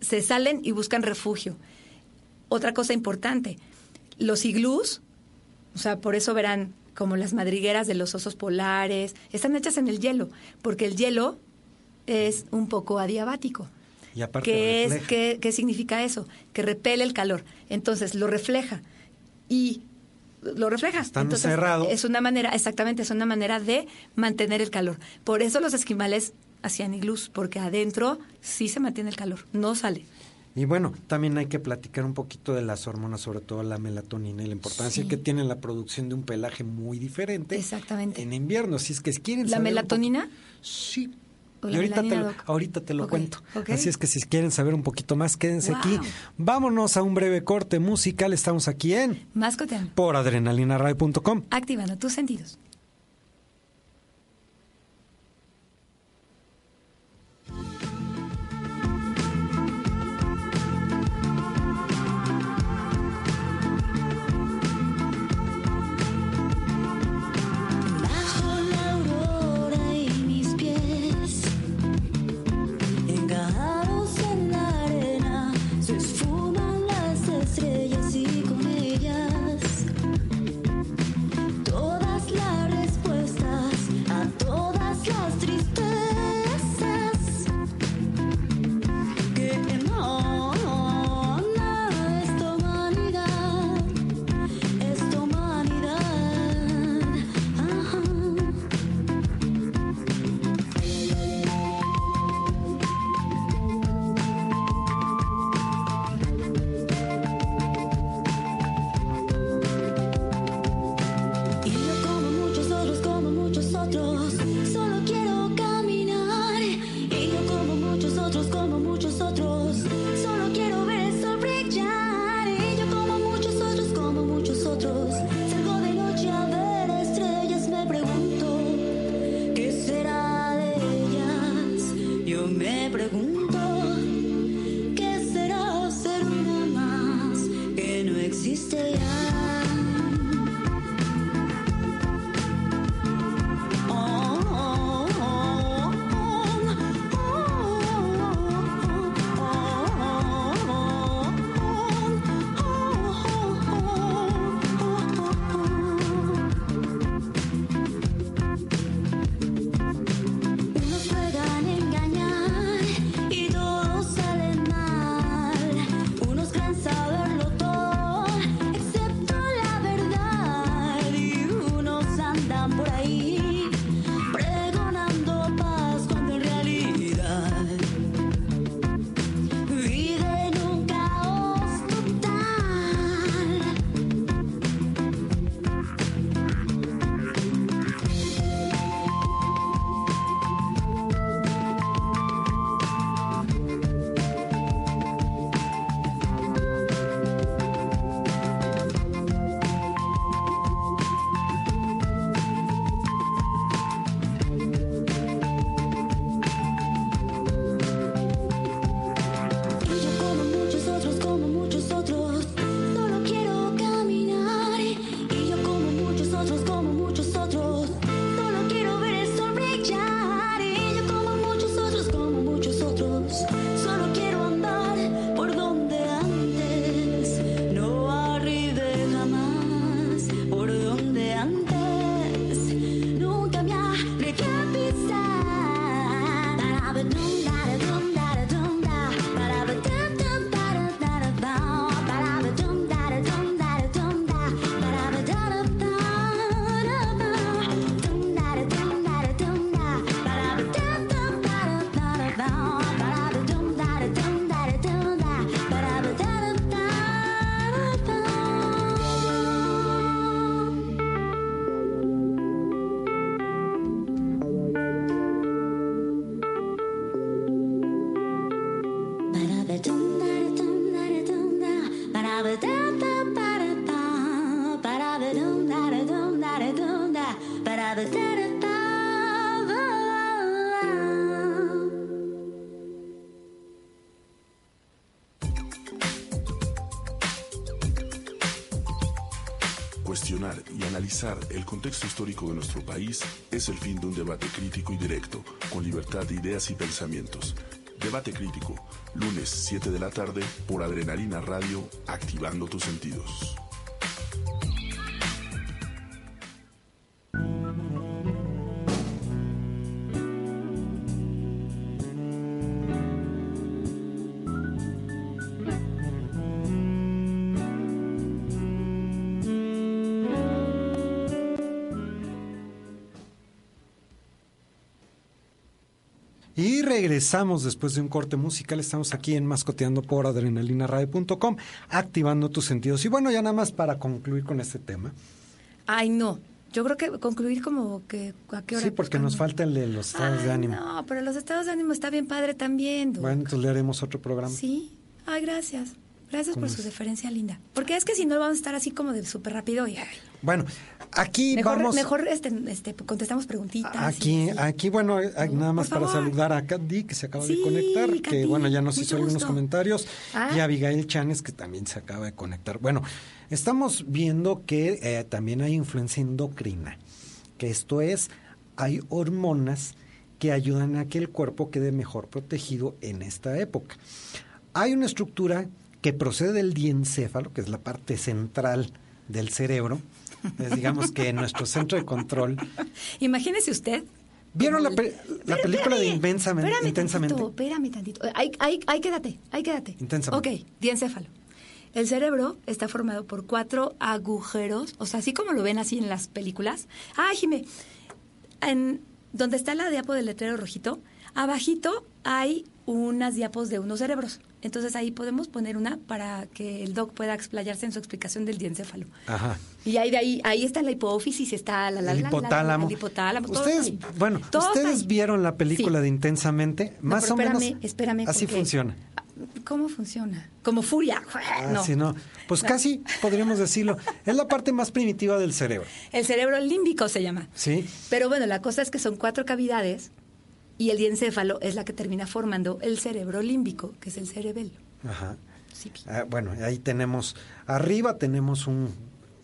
D: se salen y buscan refugio. Otra cosa importante, los iglús, o sea, por eso verán como las madrigueras de los osos polares, están hechas en el hielo, porque el hielo es un poco adiabático.
C: Y aparte
D: ¿Qué, es, qué, qué significa eso? Que repele el calor. Entonces lo refleja y lo refleja.
C: Están
D: Entonces,
C: cerrados.
D: Es una manera, exactamente, es una manera de mantener el calor. Por eso los esquimales hacían iglús, porque adentro sí se mantiene el calor, no sale.
C: Y bueno, también hay que platicar un poquito de las hormonas, sobre todo la melatonina y la importancia
D: Sí.
C: que tiene la producción de un pelaje muy diferente.
D: Exactamente.
C: En invierno, si es que quieren
D: ¿La
C: saber
D: melatonina?
C: poco- sí.
D: ¿O
C: Y ahorita te, lo, ahorita te lo cuento. Así es que si quieren saber un poquito más, quédense
D: Wow.
C: aquí. Vámonos a un breve corte musical. Estamos aquí en
D: Mascoteando,
C: por adrenalinaradio.com.
D: activando tus sentidos.
E: El
A: contexto histórico de nuestro país es el fin de un debate crítico y directo, con libertad de ideas y pensamientos. Debate crítico, lunes 7 de la tarde por Adrenalina Radio, activando tus sentidos.
C: Regresamos después de un corte musical. Estamos aquí en Mascoteando por adrenalinaradio.com, activando tus sentidos. Y bueno, ya nada más para concluir con este tema.
D: Ay, no. Yo creo que concluir como que a qué hora.
C: Sí, porque nos falta el de los estados de ánimo.
D: No, pero los estados de ánimo está bien padre también. Doc.
C: Bueno, entonces le haremos otro programa.
D: Sí. Ay, gracias. Gracias por
C: ¿Cómo
D: su deferencia linda. Porque es que si no vamos a estar así como de súper rápido y
C: Bueno, aquí
D: mejor,
C: vamos.
D: mejor este, este, contestamos preguntitas.
C: Aquí, aquí, bueno, eh,
D: No,
C: nada más para saludar a Candy, que se acaba de conectar, que bueno, ya nos hizo algunos
D: gusto.
C: comentarios,
D: Ah.
C: y a Abigail Chanes, que también se acaba de conectar. Bueno, estamos viendo que eh, también hay influencia endocrina, que esto es, hay hormonas que ayudan a que el cuerpo quede mejor protegido en esta época. Hay una estructura que procede del diencéfalo, que es la parte central del cerebro, es digamos que nuestro centro de control.
D: Imagínese usted.
C: ¿Vieron la, pe- la película de
D: espérame,
C: Intensamente?
D: espérame
C: intensamente?
D: Tantito, espérame tantito. Ahí, ahí, ahí quédate, ahí quédate.
C: Intensamente.
D: Ok, diencéfalo. El cerebro está formado por cuatro agujeros, o sea, así como lo ven así en las películas. Ah, Jimé, en donde está la diapo del letrero rojito, abajito hay unas diapos de unos cerebros. Entonces ahí podemos poner una para que el doc pueda explayarse en su explicación del diencéfalo.
C: Ajá.
D: Y ahí de ahí, ahí está la hipófisis, está la, la,
C: el
D: la, la,
C: hipotálamo.
D: el hipotálamo.
C: Ustedes, bueno,
D: Todo
C: ustedes vieron la película
D: Sí.
C: de Intensamente,
D: No,
C: más
D: pero
C: o menos.
D: espérame, espérame,
C: Así funciona.
D: ¿Cómo funciona? Como furia. No.
C: Así no. Pues casi podríamos decirlo. Es la parte más primitiva del cerebro.
D: El cerebro límbico se llama.
C: ¿Sí?
D: Pero bueno, la cosa es que son cuatro cavidades y el diencéfalo es la que termina formando el cerebro límbico, que es el cerebelo.
C: Ajá.
D: Occipi.
C: Ah, bueno, ahí tenemos, arriba tenemos un,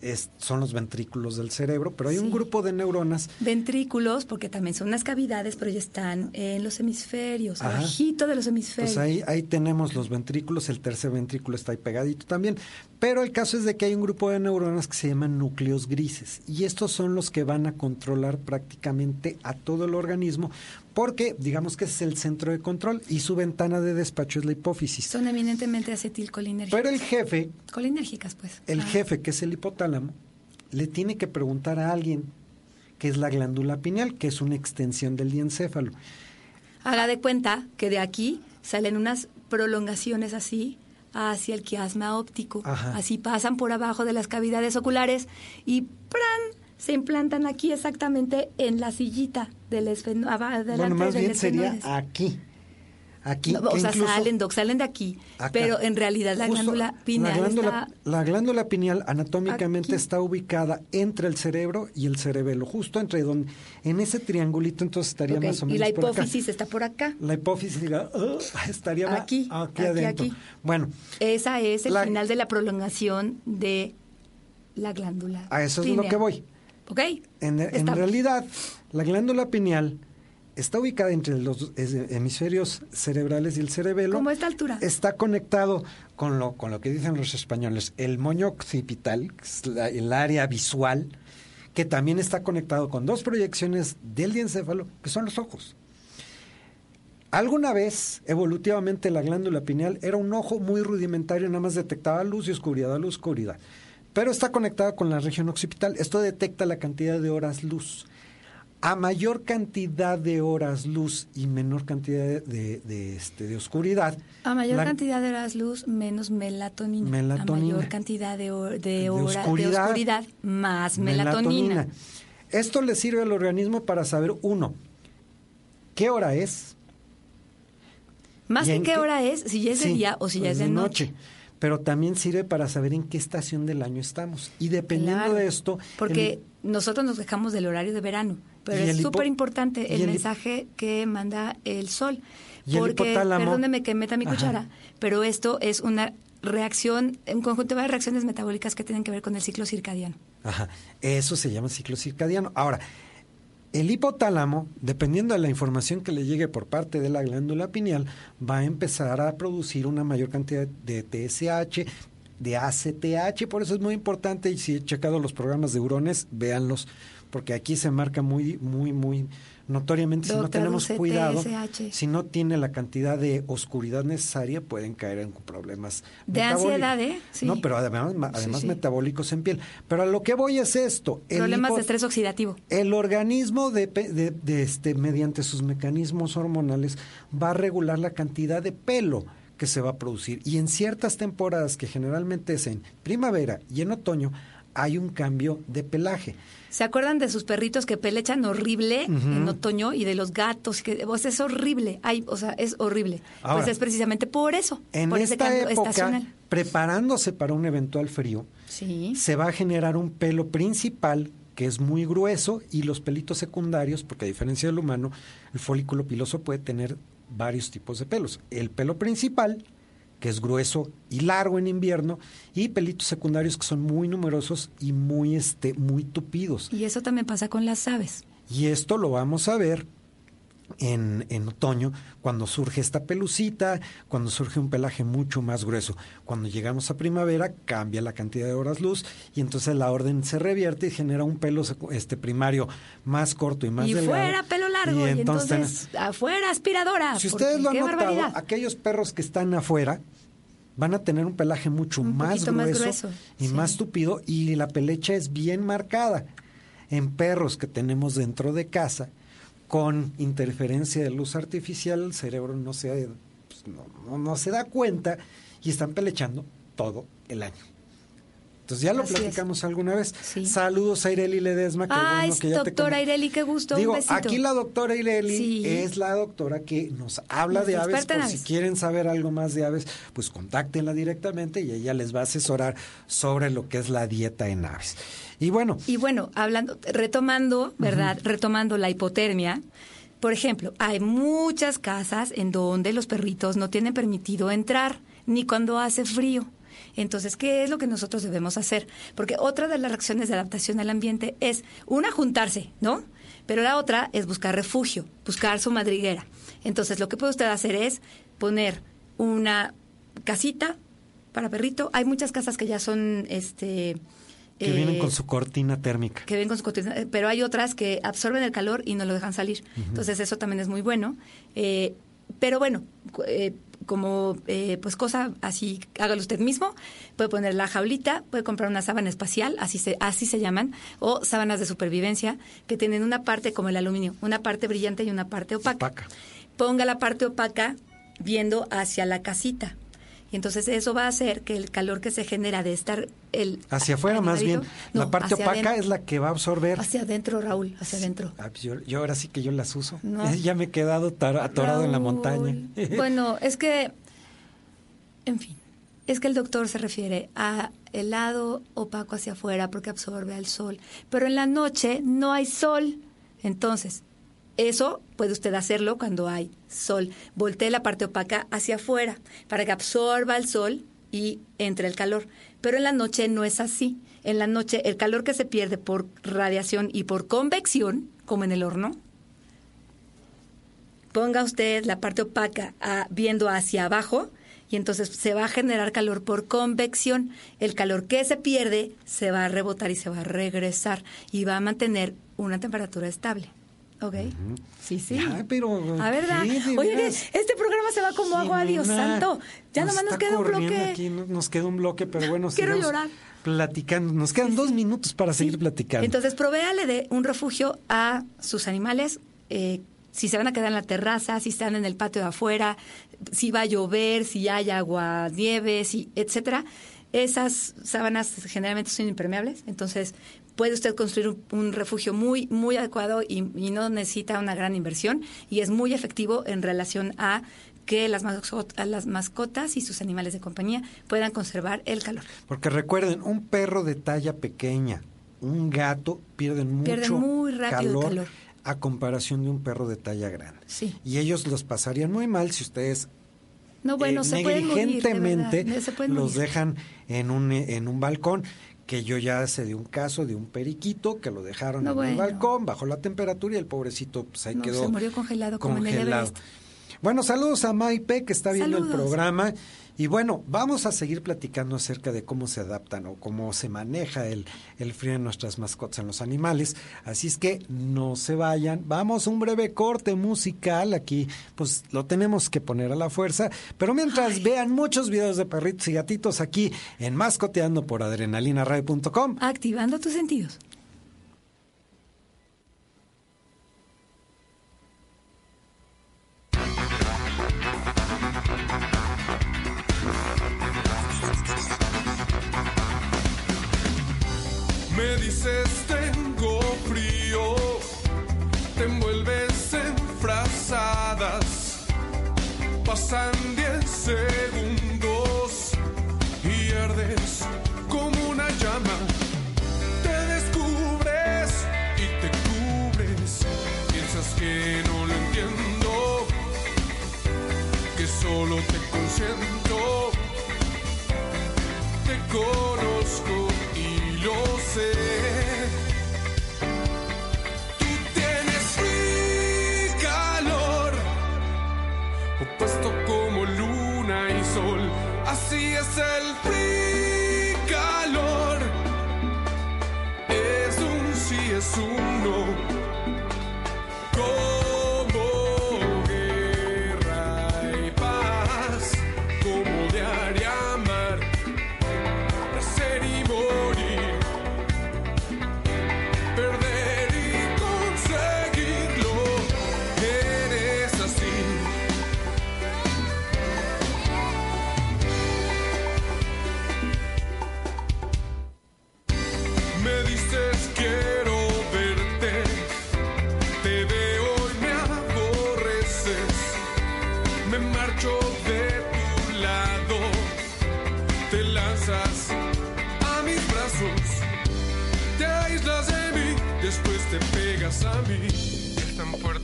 C: es- son los ventrículos del cerebro, pero hay un
D: Sí.
C: grupo de neuronas
D: Ventrículos, porque también son unas cavidades, pero ya están en los hemisferios,
C: Ajá.
D: abajito de los hemisferios.
C: Pues ahí, ahí tenemos los ventrículos, el tercer ventrículo está ahí pegadito también. Pero el caso es de que hay un grupo de neuronas que se llaman núcleos grises. Y estos son los que van a controlar prácticamente a todo el organismo, porque digamos que es el centro de control y su ventana de despacho es la hipófisis.
D: Son eminentemente acetilcolinérgicas.
C: Pero el jefe,
D: Colinérgicas, pues.
C: el
D: Ah.
C: jefe que es el hipotálamo, le tiene que preguntar a alguien que es la glándula pineal, que es una extensión del diencéfalo.
D: Haga de cuenta que de aquí salen unas prolongaciones así hacia el quiasma óptico.
C: Ajá.
D: Así pasan por abajo de las cavidades oculares y ¡pran! Se implantan aquí exactamente en la sillita del esfeno, aba- delante
C: Bueno, más
D: del
C: bien sería aquí. Aquí.
D: No, o sea, salen, doc, salen de aquí,
C: Acá.
D: pero en realidad la
C: Justo
D: glándula pineal
C: la glándula,
D: está...
C: la glándula pineal anatómicamente
D: aquí.
C: está ubicada entre el cerebro y el cerebelo, justo entre donde, en ese triangulito entonces estaría más o menos
D: y la
C: por acá.
D: hipófisis está por acá.
C: La hipófisis "Ah", estaría
D: Aquí,
C: aquí,
D: aquí,
C: adentro.
D: aquí.
C: Bueno,
D: Esa es el
C: La-
D: final de la prolongación de la glándula
C: a eso es lo que voy. En, realidad, la glándula pineal está ubicada entre los hemisferios cerebrales y el cerebelo.
D: ¿Cómo a esta altura?
C: Está conectado con lo, con lo que dicen los españoles, el moño occipital, el área visual, que también está conectado con dos proyecciones del diencéfalo, que son los ojos. Alguna vez, evolutivamente, la glándula pineal era un ojo muy rudimentario, nada más detectaba luz y oscuridad, luz, oscuridad. Pero está conectada con la región occipital. Esto detecta la cantidad de horas luz. A mayor cantidad de horas luz y menor cantidad de, de- este, de oscuridad.
D: A mayor
C: la-
D: cantidad de horas luz, menos melatonina.
C: Melatonina.
D: A mayor cantidad de, hor- de, hora- de
C: oscuridad,
D: oscuridad, más melatonina.
C: Esto le sirve al organismo para saber, uno, qué hora es.
D: Más
C: ¿Y
D: que
C: en
D: qué
C: qué-
D: hora es, si ya es de
C: Sí,
D: día o si ya es de noche.
C: Pero también sirve para saber en qué estación del año estamos. Y dependiendo
D: Claro,
C: de esto...
D: Porque nosotros nos quejamos del horario de verano, pero es
C: el
D: súper importante el,
C: el
D: mensaje que manda el sol.
C: Y el
D: Porque,
C: hipotálamo-
D: perdóneme que meta mi
C: Ajá.
D: cuchara, pero esto es una reacción, un conjunto de reacciones metabólicas que tienen que ver con el ciclo circadiano.
C: Ajá, eso se llama ciclo circadiano. Ahora, el hipotálamo, dependiendo de la información que le llegue por parte de la glándula pineal, va a empezar a producir una mayor cantidad de TSH, de ACTH, por eso es muy importante, y si he checado los programas de hurones, véanlos, porque aquí se marca muy, muy, muy notoriamente, si no tenemos cuidado, si no tiene la cantidad de oscuridad necesaria, pueden caer en problemas
D: De ansiedad, ¿eh? Sí.
C: No, pero además, además
D: sí.
C: metabólicos en piel. Pero a lo que voy es esto.
D: Problemas
C: hipo-
D: de estrés oxidativo.
C: el organismo, de, de- de este, mediante sus mecanismos hormonales, va a regular la cantidad de pelo que se va a producir. Y en ciertas temporadas, que generalmente es en primavera y en otoño, hay un cambio de pelaje.
D: ¿Se acuerdan de sus perritos que pelechan horrible en otoño y de los gatos? que sea, Es horrible. Ay, o sea, es horrible.
C: Ahora,
D: pues es precisamente por eso.
C: En
D: por ese
C: esta
D: cambio
C: época,
D: estacional.
C: preparándose para un eventual frío,
D: Sí.
C: se va a generar un pelo principal que es muy grueso y los pelitos secundarios, porque a diferencia del humano, el folículo piloso puede tener varios tipos de pelos. El pelo principal, que es grueso y largo en invierno, y pelitos secundarios que son muy numerosos y muy, este, muy tupidos.
D: Y eso también pasa con las aves.
C: Y esto lo vamos a ver en, en otoño, cuando surge esta pelucita, cuando surge un pelaje mucho más grueso. Cuando llegamos a primavera, cambia la cantidad de horas luz y entonces la orden se revierte y genera un pelo este primario más corto y más
D: y
C: delgado.
D: fuera pelo largo. Y entonces, afuera aspiradora.
C: si ustedes lo han notado,
D: barbaridad.
C: aquellos perros que están afuera van a tener un pelaje mucho
D: Un
C: más grueso,
D: más grueso,
C: y
D: sí.
C: más tupido y la pelecha es bien marcada. En perros que tenemos dentro de casa, con interferencia de luz artificial, el cerebro no se, pues, no, no- no se da cuenta y están pelechando todo el año. Entonces ya lo
D: Así es.
C: platicamos alguna vez.
D: Sí.
C: Saludos a Ireli Ledesma. qué
D: Ay,
C: bueno que ya
D: doctora Ireli, qué gusto.
C: Digo,
D: un besito.
C: aquí la doctora Ireli
D: Sí.
C: es la doctora que nos habla de aves. Por si quieren saber algo más de aves, pues contáctenla directamente y ella les va a asesorar sobre lo que es la dieta en aves. Y bueno,
D: Y bueno, hablando, retomando, ¿verdad? Retomando la hipotermia. Por ejemplo, hay muchas casas en donde los perritos no tienen permitido entrar. ni cuando hace frío. Entonces, ¿qué es lo que nosotros debemos hacer? Porque otra de las reacciones de adaptación al ambiente es, una, juntarse, ¿no? Pero la otra es buscar refugio, buscar su madriguera. Entonces, lo que puede usted hacer es poner una casita para perrito. Hay muchas casas que ya son, este...
C: Que
D: eh,
C: vienen con su cortina térmica.
D: que ven con su cortina, eh, pero hay otras que absorben el calor y no lo dejan salir. Entonces eso también es muy bueno. Eh, pero bueno, eh, como eh, pues cosa así, hágalo usted mismo. Puede poner la jaulita, puede comprar una sábana espacial, así se, así se llaman, o sábanas de supervivencia, que tienen una parte como el aluminio, una parte brillante y una parte opaca.
C: Opaca.
D: Ponga la parte opaca viendo hacia la casita. Y entonces eso va a hacer que el calor que se genera de estar el
C: Hacia afuera más bien. la parte opaca
D: adentro.
C: es la que va a absorber.
D: Hacia adentro, Raúl, hacia adentro.
C: Ah, pues yo, yo ahora sí que yo las uso.
D: No.
C: Ya me he quedado tar- atorado en la montaña.
D: Bueno, es que, en fin, es que el doctor se refiere a el lado opaco hacia afuera porque absorbe al sol, pero en la noche no hay sol. Entonces, eso puede usted hacerlo cuando hay sol. Voltee la parte opaca hacia afuera para que absorba el sol y entre el calor. Pero en la noche no es así. En la noche el calor que se pierde por radiación y por convección, como en el horno, ponga usted la parte opaca ah, viendo hacia abajo y entonces se va a generar calor por convección. El calor que se pierde se va a rebotar y se va a regresar y va a mantener una temperatura estable. ¿Ok? Sí, sí.
C: Ya, pero,
D: A ver, Oye, este programa se va como agua, Dios santo. Ya nomás nos queda un bloque.
C: aquí, nos queda un bloque, pero bueno,
D: Quiero llorar.
C: Platicando. Nos quedan dos minutos para seguir platicando.
D: Entonces, provéale de un refugio a sus animales. eh, si se van a quedar en la terraza, si están en el patio de afuera, si va a llover, si hay agua, nieve, si, etcétera. Esas sábanas generalmente son impermeables, entonces puede usted construir un, un refugio muy, muy adecuado y, y no necesita una gran inversión y es muy efectivo en relación a que las, mascot- a las mascotas y sus animales de compañía puedan conservar el calor.
C: Porque recuerden, un perro de talla pequeña, un gato, pierden mucho
D: Pierden muy rápido el
C: calor, a comparación de un perro de talla grande.
D: Sí.
C: Y ellos los pasarían muy mal si ustedes
D: No, bueno,
C: eh,
D: morir, de
C: negligentemente
D: verdad,
C: los
D: morir.
C: dejan en un en un balcón que yo ya sé de un caso de un periquito que lo dejaron
D: No,
C: en el
D: bueno.
C: balcón bajo la temperatura y el pobrecito pues ahí
D: No,
C: quedó
D: se murió congelado como en el. Everest.
C: Bueno, saludos a Maipe que está viendo el programa y bueno, vamos a seguir platicando acerca de cómo se adaptan o cómo se maneja el, el frío en nuestras mascotas, en los animales. Así es que no se vayan. Vamos a un breve corte musical. Aquí pues lo tenemos que poner a la fuerza. Pero mientras vean muchos videos de perritos y gatitos aquí en Mascoteando por adrenalinaradio.com.
D: Activando tus sentidos.
G: Tengo frío, te envuelves en frazadas, pasan 10 segundos y ardes como una llama. Te descubres y te cubres, piensas que no lo entiendo, que solo te consiento te conozco Así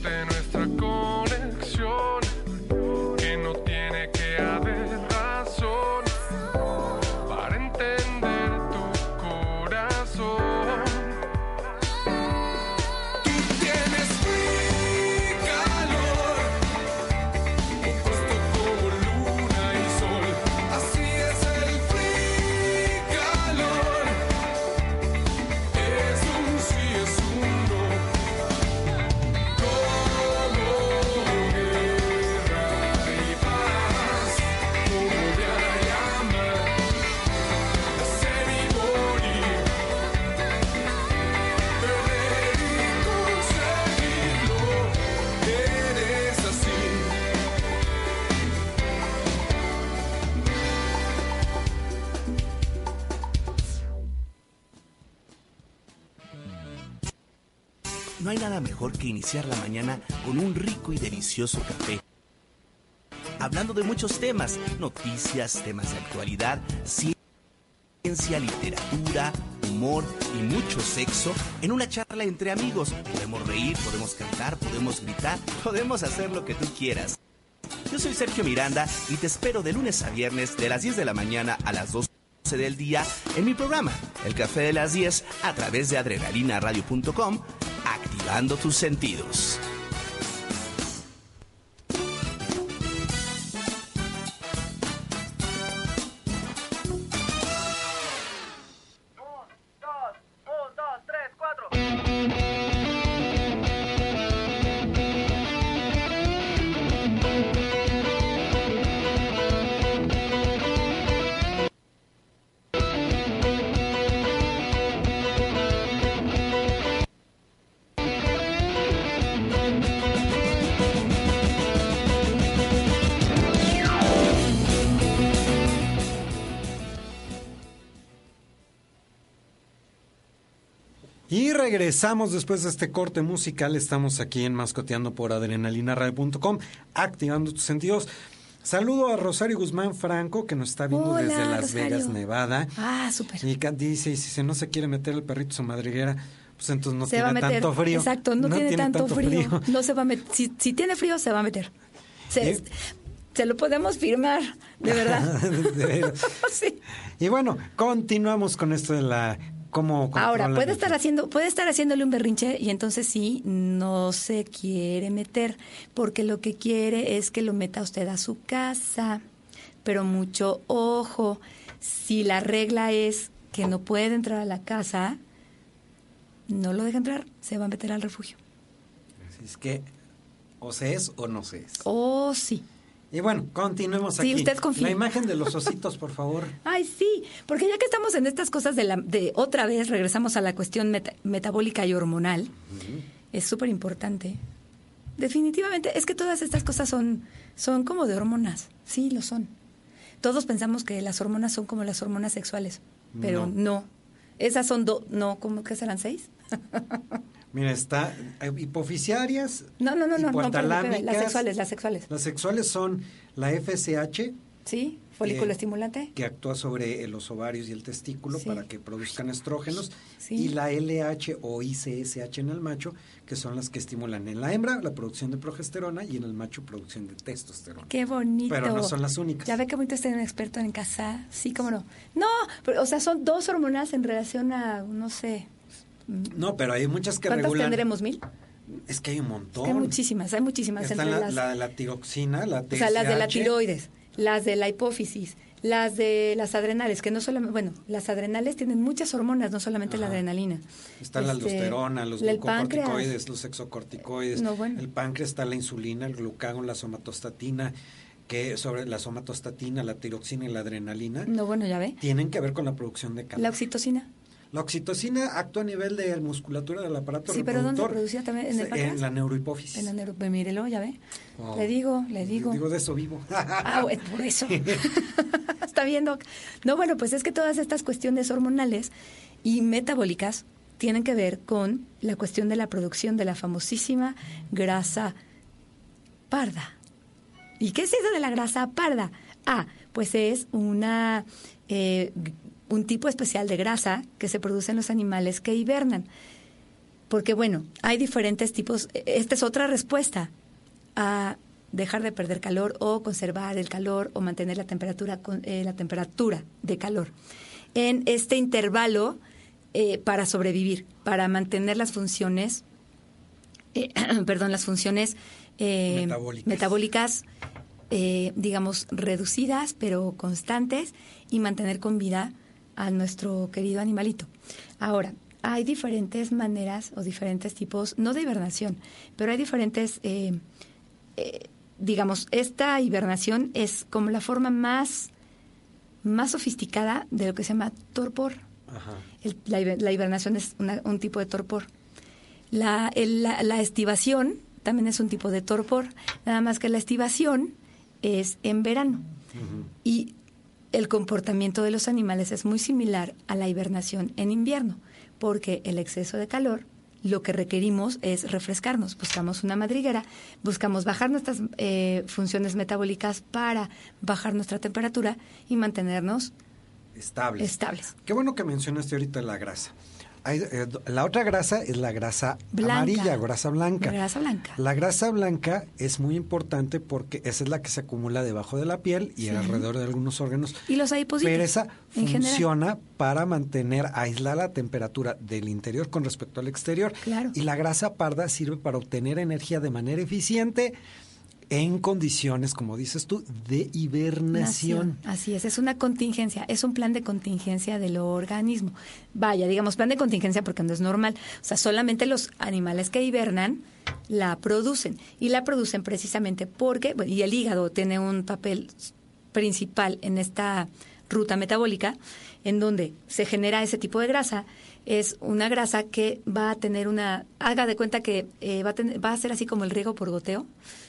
G: Es
F: la mañana con un rico y delicioso café. Hablando de muchos temas, noticias, temas de actualidad, ciencia, literatura, humor y mucho sexo en una charla entre amigos. Podemos reír, podemos cantar, podemos gritar, podemos hacer lo que tú quieras. Yo soy Sergio Miranda y te espero de lunes a viernes de las 10 de la mañana a las 12 del día en mi programa, El Café de las 10, a través de adrenalinaradio.com, activando tus sentidos.
C: Regresamos después de este corte musical. Estamos aquí en Mascoteando por adrenalinaradio.com, activando tus sentidos. Saludo a Rosario Guzmán Franco, que nos está viendo
D: Hola,
C: desde Las
D: Rosario.
C: Vegas, Nevada.
D: Ah, súper.
C: Y dice, y si se no se quiere meter el perrito su madriguera, pues entonces no
D: se
C: tiene
D: va a meter.
C: tanto frío.
D: Exacto, no, tiene, tanto, frío.
C: frío.
D: No se va a meter. Si, si tiene frío, se va a meter. Se,
C: ¿Eh?
D: se lo podemos firmar, de verdad.
C: De veras.
D: sí.
C: Y bueno, continuamos con esto de la... ¿Cómo
D: Ahora, puede estar haciendo, puede estar haciéndole un berrinche y entonces sí, no se quiere meter, porque lo que quiere es que lo meta usted a su casa. Pero mucho ojo, si la regla es que no puede entrar a la casa, no lo deja entrar, se va a meter al refugio.
C: Así Es que o se es o no se es.
D: Oh, sí.
C: Y bueno, continuemos
D: Sí,
C: aquí.
D: usted confía.
C: La imagen de los ositos, por favor.
D: Ay, sí, porque ya que estamos en estas cosas de, la, de otra vez, regresamos a la cuestión meta- metabólica y hormonal, es súper importante. Definitivamente, es que todas estas cosas son, son como de hormonas, sí, lo son. Todos pensamos que las hormonas son como las hormonas sexuales, pero
C: No.
D: no. Esas son dos, no, ¿cómo que serán seis?
C: Mira, está eh, hipoficiarias,
D: No, no, no, no, no,
C: hipotalámicas.
D: las sexuales, las sexuales.
C: Las sexuales son la FSH,
D: ¿Sí? Folículo
C: Eh,
D: estimulante.
C: que actúa sobre los ovarios y el testículo
D: Sí.
C: para que produzcan estrógenos,
D: Sí.
C: y la LH o ICSH en el macho, que son las que estimulan en la hembra la producción de progesterona y en el macho producción de testosterona.
D: Qué bonito.
C: Pero no son las únicas.
D: Ya ve qué bonito tener un experto en casa. Sí, cómo no. No, pero, o sea, son dos hormonas en relación a, no sé.
C: No, pero hay muchas que
D: ¿Cuántas
C: regulan.
D: tendremos? ¿Mil?
C: Es que hay un
D: Es
C: montón.
D: que hay muchísimas, hay muchísimas.
C: Está
D: entre
C: la,
D: las,
C: la, la tiroxina, la
D: o sea, las de la
C: TSH.
D: tiroides, las de la hipófisis, las de las adrenales, que no solamente, bueno, las adrenales tienen muchas hormonas, no solamente la adrenalina.
C: Está la
D: Este,
C: aldosterona, los glucocorticoides, los exocorticoides.
D: No, bueno.
C: El páncreas está la insulina, el glucagón, la somatostatina, que sobre la somatostatina, la tiroxina y la adrenalina
D: No, bueno, ya ve.
C: tienen que ver con la producción de calor.
D: La oxitocina.
C: La oxitocina actúa a nivel de musculatura del aparato
D: Sí, pero ¿dónde
C: reproductor.
D: producía también? ¿En el páncreas?
C: En la neurohipófisis.
D: En la neuro- pues mírelo, ya ve. Le digo, le digo.
C: Digo de eso vivo.
D: Ah, bueno, por eso. Está viendo. No, bueno, pues es que todas estas cuestiones hormonales y metabólicas tienen que ver con la cuestión de la producción de la famosísima grasa parda. ¿Y qué es eso de la grasa parda? Ah, pues es una eh, un tipo especial de grasa que se produce en los animales que hibernan. Porque bueno, hay diferentes tipos. e- Esta es otra respuesta a dejar de perder calor o conservar el calor o mantener la temperatura con, eh, la temperatura de calor en este intervalo eh, para sobrevivir, para mantener las funciones, eh, perdón, las funciones
C: Metabólicas.
D: metabólicas, digamos, reducidas pero constantes y mantener con vida a nuestro querido animalito. Ahora, hay diferentes maneras o diferentes tipos, no de hibernación, pero hay diferentes, eh, eh, digamos, esta hibernación es como la forma más, más sofisticada de lo que se llama torpor.
C: Ajá.
D: El- la, hiber- la hibernación es una- un tipo de torpor. La, el- la- la estivación también es un tipo de torpor, nada más que la estivación es en verano. Y el comportamiento de los animales es muy similar a la hibernación en invierno, porque el exceso de calor lo que requerimos es refrescarnos. Buscamos una madriguera, buscamos bajar nuestras eh, funciones metabólicas para bajar nuestra temperatura y mantenernos
C: Estables.
D: estables.
C: Qué bueno que mencionaste ahorita la grasa. Hay, eh, la otra grasa es la grasa
D: Blanca.
C: amarilla, grasa blanca.
D: Grasa blanca.
C: La grasa blanca es muy importante porque esa es la que se acumula debajo de la piel y
D: Sí.
C: alrededor de algunos órganos.
D: Y los adipocitos,
C: Pero esa
D: general.
C: funciona para mantener, aislar la temperatura del interior con respecto al exterior.
D: Claro.
C: Y la grasa parda sirve para obtener energía de manera eficiente en condiciones, como dices tú, de hibernación.
D: Nación. Así es, es una contingencia, es un plan de contingencia del organismo. Vaya, digamos, plan de contingencia porque no es normal. O sea, solamente los animales que hibernan la producen. Y la producen precisamente porque, bueno, y el hígado tiene un papel principal en esta ruta metabólica, en donde se genera ese tipo de grasa. Es una grasa que va a tener una, haga de cuenta que eh, va, a tener- va a ser así como el riego por goteo,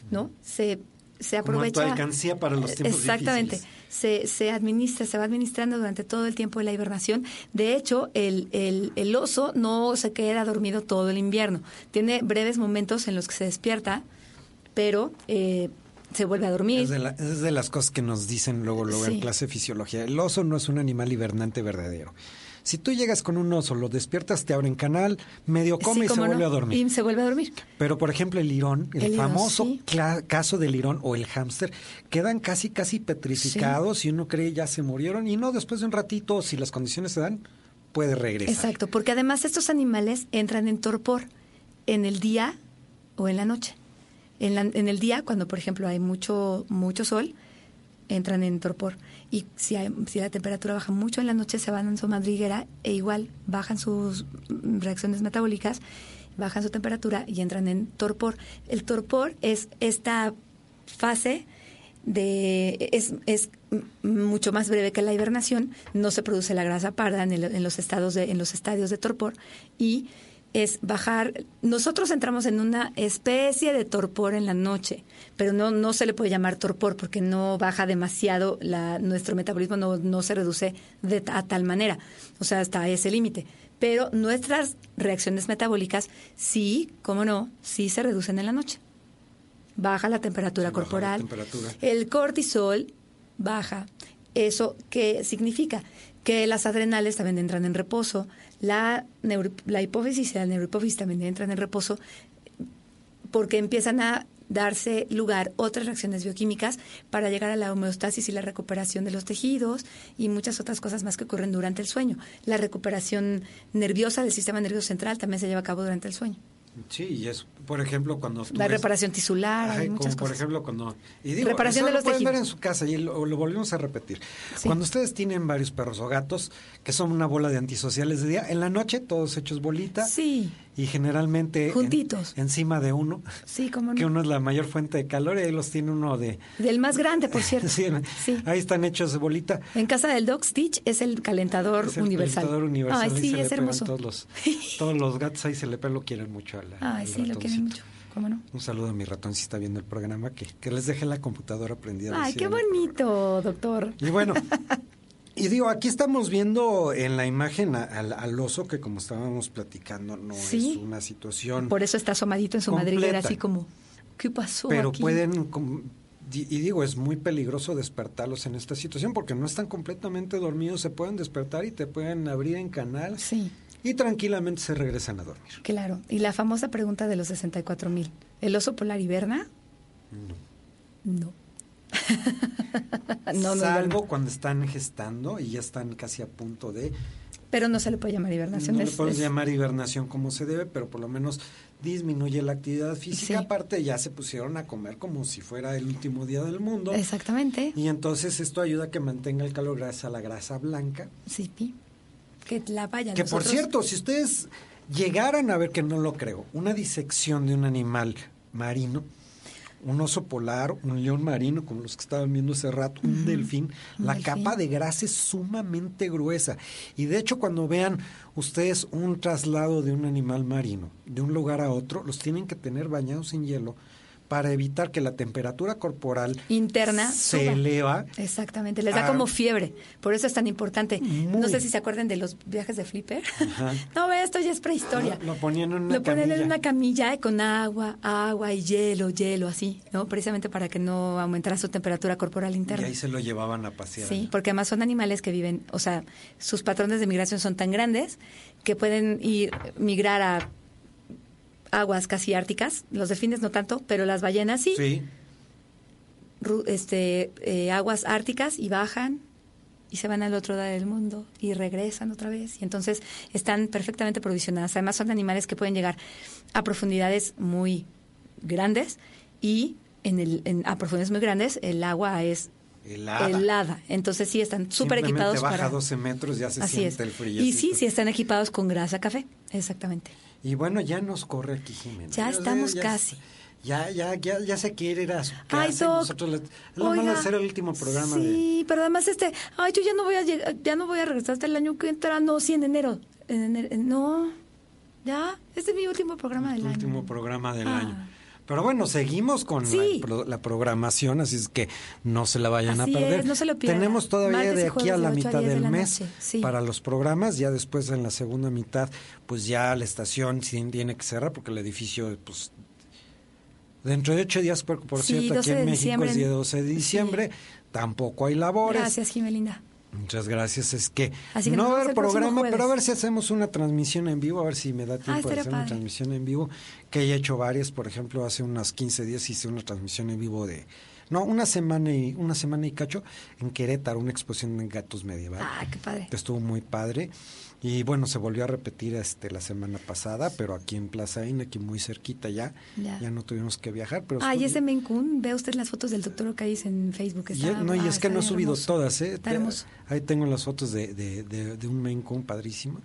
D: ¿no? Se, se
C: Como
D: aprovecha.
C: tu alcancía para los tiempos
D: Exactamente.
C: difíciles.
D: Se, se administra, se va administrando durante todo el tiempo de la hibernación. De hecho, el, el, el oso no se queda dormido todo el invierno. Tiene breves momentos en los que se despierta, pero eh, se vuelve a dormir.
C: Es de, la- es de las cosas que nos dicen luego, luego en clase de fisiología. El oso no es un animal hibernante verdadero. Si tú llegas con un oso, lo despiertas, te abren canal, medio come
D: Sí,
C: y se vuelve a dormir.
D: Y se vuelve a dormir.
C: Pero, por ejemplo, el lirón, el, famoso
D: sí.
C: caso del lirón o el hámster, quedan casi, casi petrificados y uno cree ya se murieron. Y no, después de un ratito, si las condiciones se dan, puede regresar.
D: Exacto, porque además estos animales entran en torpor en el día o en la noche. En, la- en el día, cuando por ejemplo hay mucho, mucho sol, entran en torpor. Y si, la temperatura baja mucho en la noche, se van en su madriguera e igual bajan sus reacciones metabólicas, bajan su temperatura y entran en torpor. El torpor es esta fase de es, es mucho más breve que la hibernación, no se produce la grasa parda en, en los estados de, en los estadios de torpor y es bajar. Nosotros entramos en una especie de torpor en la noche, pero no no se le puede llamar torpor porque no baja demasiado la, nuestro metabolismo no, no se reduce de, a tal manera, o sea hasta ese límite. Pero nuestras reacciones metabólicas sí, cómo no, sí se reducen en la noche baja la temperatura
C: la
D: corporal.
C: temperatura.
D: El cortisol baja. ¿Eso qué significa? Que las adrenales también entran en reposo, la, neuro- la hipófisis y la neurohipófisis también entran en reposo porque empiezan a darse lugar otras reacciones bioquímicas para llegar a la homeostasis y la recuperación de los tejidos y muchas otras cosas más que ocurren durante el sueño. La recuperación nerviosa del sistema nervioso central también se lleva a cabo durante el sueño.
C: Sí, y es, por ejemplo, cuando tú
D: La
C: ves-
D: reparación tisular, hay
C: Ay,
D: muchas
C: como por ejemplo cuando y digo,
D: Reparación de
C: lo
D: los
C: pueden ver en su casa y lo, lo volvemos a repetir.
D: Sí.
C: Cuando ustedes tienen varios perros o gatos que son una bola de antisociales de día, en la noche todos hechos bolita
D: Sí.
C: Y generalmente en-
D: Juntitos.
C: encima de uno,
D: Sí, cómo no.
C: que uno es la mayor fuente de calor y ahí los tiene uno de
D: Del más grande, por cierto.
C: Sí,
D: Sí.
C: ahí están hechos de bolita.
D: En casa del Dog Stitch es el calentador
C: Es el
D: universal.
C: calentador universal,
D: Ay, sí,
C: se
D: es hermoso.
C: Todos los, todos los gatos ahí se le pegan, lo quieren mucho a la,
D: Ay, sí, lo quieren mucho. ¿Cómo no?
C: Un saludo a mi ratón si está viendo el programa, que, que les deje la computadora prendida.
D: Ay, qué bonito, doctor.
C: Y bueno, y digo, aquí estamos viendo en la imagen al, al oso que como estábamos platicando no
D: Sí.
C: es una situación,
D: Por eso está asomadito en su
C: Completa.
D: madriguera, así como, ¿qué pasó
C: pero
D: aquí?
C: pueden, y digo, es muy peligroso despertarlos en esta situación porque no están completamente dormidos, se pueden despertar y te pueden abrir en canal
D: Sí,
C: y tranquilamente se regresan a dormir.
D: claro. Y la famosa pregunta de los 64 mil. ¿El oso polar hiberna? No. no, no
C: Salvo cuando están gestando y ya están casi a punto de
D: Pero no se le puede llamar hibernación.
C: No le podemos
D: es-
C: llamar hibernación como se debe, pero por lo menos disminuye la actividad física.
D: Sí.
C: Aparte, ya se pusieron a comer como si fuera el último día del mundo.
D: Exactamente.
C: Y entonces esto ayuda a que mantenga el calor gracias a la grasa blanca.
D: Sí, pi. Que la vaya.
C: Que por cierto, si ustedes llegaran a ver que no lo creo, una disección de un animal marino, un oso polar, un león marino, como los que estaban viendo hace rato, un delfín,
D: un
C: la
D: delfín.
C: capa de grasa es sumamente gruesa. Y de hecho, cuando vean ustedes un traslado de un animal marino de un lugar a otro, los tienen que tener bañados en hielo para evitar que la temperatura corporal
D: Interna
C: se
D: suba.
C: eleva.
D: Exactamente, les da como fiebre. Por eso es tan importante.
C: Muy.
D: No sé si se acuerdan de los viajes de Flipper.
C: Ajá.
D: no, ve, esto ya es prehistoria.
C: Lo- lo ponían en una
D: Lo
C: camilla.
D: en una camilla con agua, agua y hielo, hielo, así, ¿no? Precisamente para que no aumentara su temperatura corporal
C: Y
D: interna.
C: ahí se lo llevaban a pasear.
D: Sí, porque además son animales que viven, o sea, sus patrones de migración son tan grandes que pueden ir migrar a aguas casi árticas. Los delfines no tanto, pero las ballenas sí.
C: Sí.
D: Ru- este, eh, aguas árticas y bajan y se van al otro lado del mundo y regresan otra vez. Y entonces están perfectamente provisionadas. Además son animales que pueden llegar a profundidades muy grandes y en el, en- a profundidades muy grandes el agua es
C: Helada.
D: helada. Entonces sí están súper equipados
C: baja
D: para...
C: 12 metros, ya se
D: Así
C: siente
D: es.
C: el frío.
D: Y sí, sí están equipados con grasa café. Exactamente.
C: Y bueno, ya nos corre aquí Jimena.
D: Ya estamos
C: ya-
D: casi.
C: Ya, ya, ya, ya se quiere ir a su casa.
D: Ay, Doc,
C: nosotros le, van a hacer el último programa de...
D: Sí, pero además este, ay, yo ya no voy a llegar, ya no voy a regresar hasta el año que entra, no, sí en enero. En enero en- no. Ya, este es mi último programa del
C: el
D: año.
C: último programa del
D: Ah.
C: año. Pero bueno, seguimos con
D: Sí.
C: la, la programación, así es que no se la vayan
D: Así
C: a perder.
D: es, no se lo pierdan.
C: Tenemos todavía
D: Martes
C: de aquí a la
D: 8 a
C: mitad
D: 10 de
C: del mes
D: sí.
C: para los programas, ya después en la segunda mitad, pues ya la estación tiene que cerrar porque el edificio, pues dentro de ocho días, por, por
D: Sí,
C: cierto, aquí
D: 12
C: en México es día 12 de diciembre, tampoco hay labores.
D: Gracias, Jimelinda.
C: Muchas gracias. Es que,
D: Así que
C: no va a haber programa, pero a ver si hacemos una transmisión en vivo, a ver si me da tiempo de hacer una transmisión en vivo, que he hecho varias, por ejemplo, hace unas 15 días hice una transmisión en vivo de no, una semana y una semana y cacho en Querétaro, una exposición de gatos medievales.
D: Ah, qué padre.
C: que estuvo muy padre. Y bueno, se volvió a repetir este la semana pasada, pero aquí en Plaza Inn, aquí muy cerquita ya.
D: Ya.
C: Ya, no tuvimos que viajar, pero
D: Ay,
C: estuvo-
D: ese Mencún, vea usted las fotos del doctor Ocais en Facebook.
C: y,
D: Está,
C: no, y
D: ah,
C: es que
D: está
C: no he subido
D: hermoso.
C: todas, ¿eh?
D: Está hermoso.
C: Ahí tengo las fotos de, de, de, de un Coon padrísimo,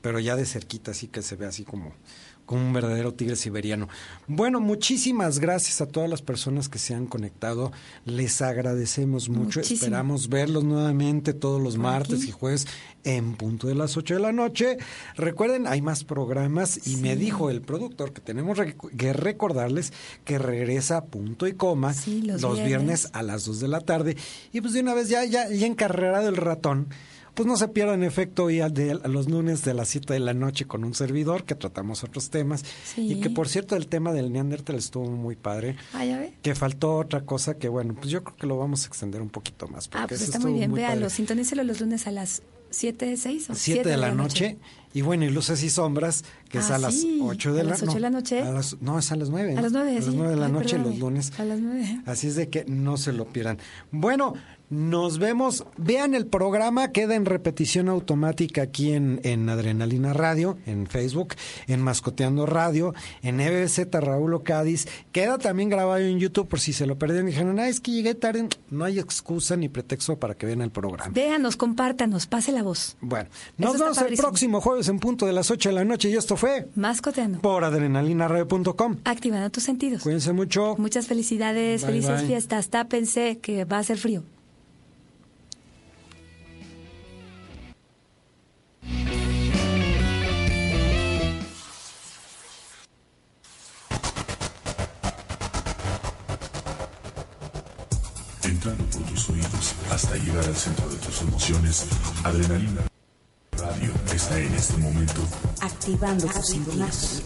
C: pero ya de cerquita, así que se ve así como, como un verdadero tigre siberiano. Bueno, muchísimas gracias a todas las personas que se han conectado. Les agradecemos mucho.
D: Muchísimo.
C: Esperamos verlos nuevamente todos los martes
D: aquí.
C: y jueves en punto de las 8 de la noche. Recuerden, hay más programas y me dijo el productor que tenemos que recordarles que regresa a punto y coma
D: Sí, los
C: viernes
D: viernes.
C: a las 2 de la tarde. Y pues de una vez ya, ya, ya encarrerado el ratón, pues no se pierdan efecto hoy a, de- a los lunes de las 7 de la noche con un servidor que tratamos otros temas.
D: Sí.
C: Y que por cierto el tema del Neandertal estuvo muy padre.
D: Ah, ya ve.
C: Que faltó otra cosa que bueno, pues yo creo que lo vamos a extender un poquito más.
D: Ah,
C: porque
D: pues
C: eso
D: está muy bien.
C: padre.
D: Véalo, sintonícelo los lunes a las 7, 6 o
C: 7 de la noche. Y bueno, y Luces y Sombras, que es
D: Ah,
C: a las
D: sí,
C: 8 de
D: a
C: la
D: las ocho de la noche.
C: a las- no, es a las 9.
D: A las 9,
C: A las
D: sí.
C: 9 de la
D: Ay,
C: noche
D: perdóname.
C: los lunes.
D: A las 9.
C: Así es de que no se lo pierdan. Bueno, nos vemos. Vean el programa, queda en repetición automática aquí en, en Adrenalina Radio, en Facebook, en Mascoteando Radio, en EBZ Raúl Cádiz. Queda también grabado en YouTube por si se lo perdieron y dijeron, ah, es que llegué tarde. No hay excusa ni pretexto para que vean el programa.
D: Véanos, compártanos, pase la voz.
C: Bueno, nos vemos el próximo jueves en punto de las 8 de la noche y esto fue
D: Mascoteando.
C: por adrenalinaradio.com.
D: Activando tus sentidos.
C: Cuídense mucho.
D: Muchas felicidades,
C: Bye,
D: felices
C: bye.
D: fiestas. Tápense que va a ser frío.
A: Hasta llegar al centro de tus emociones, Adrenalina Radio está en este momento
B: Activando tus sentidos.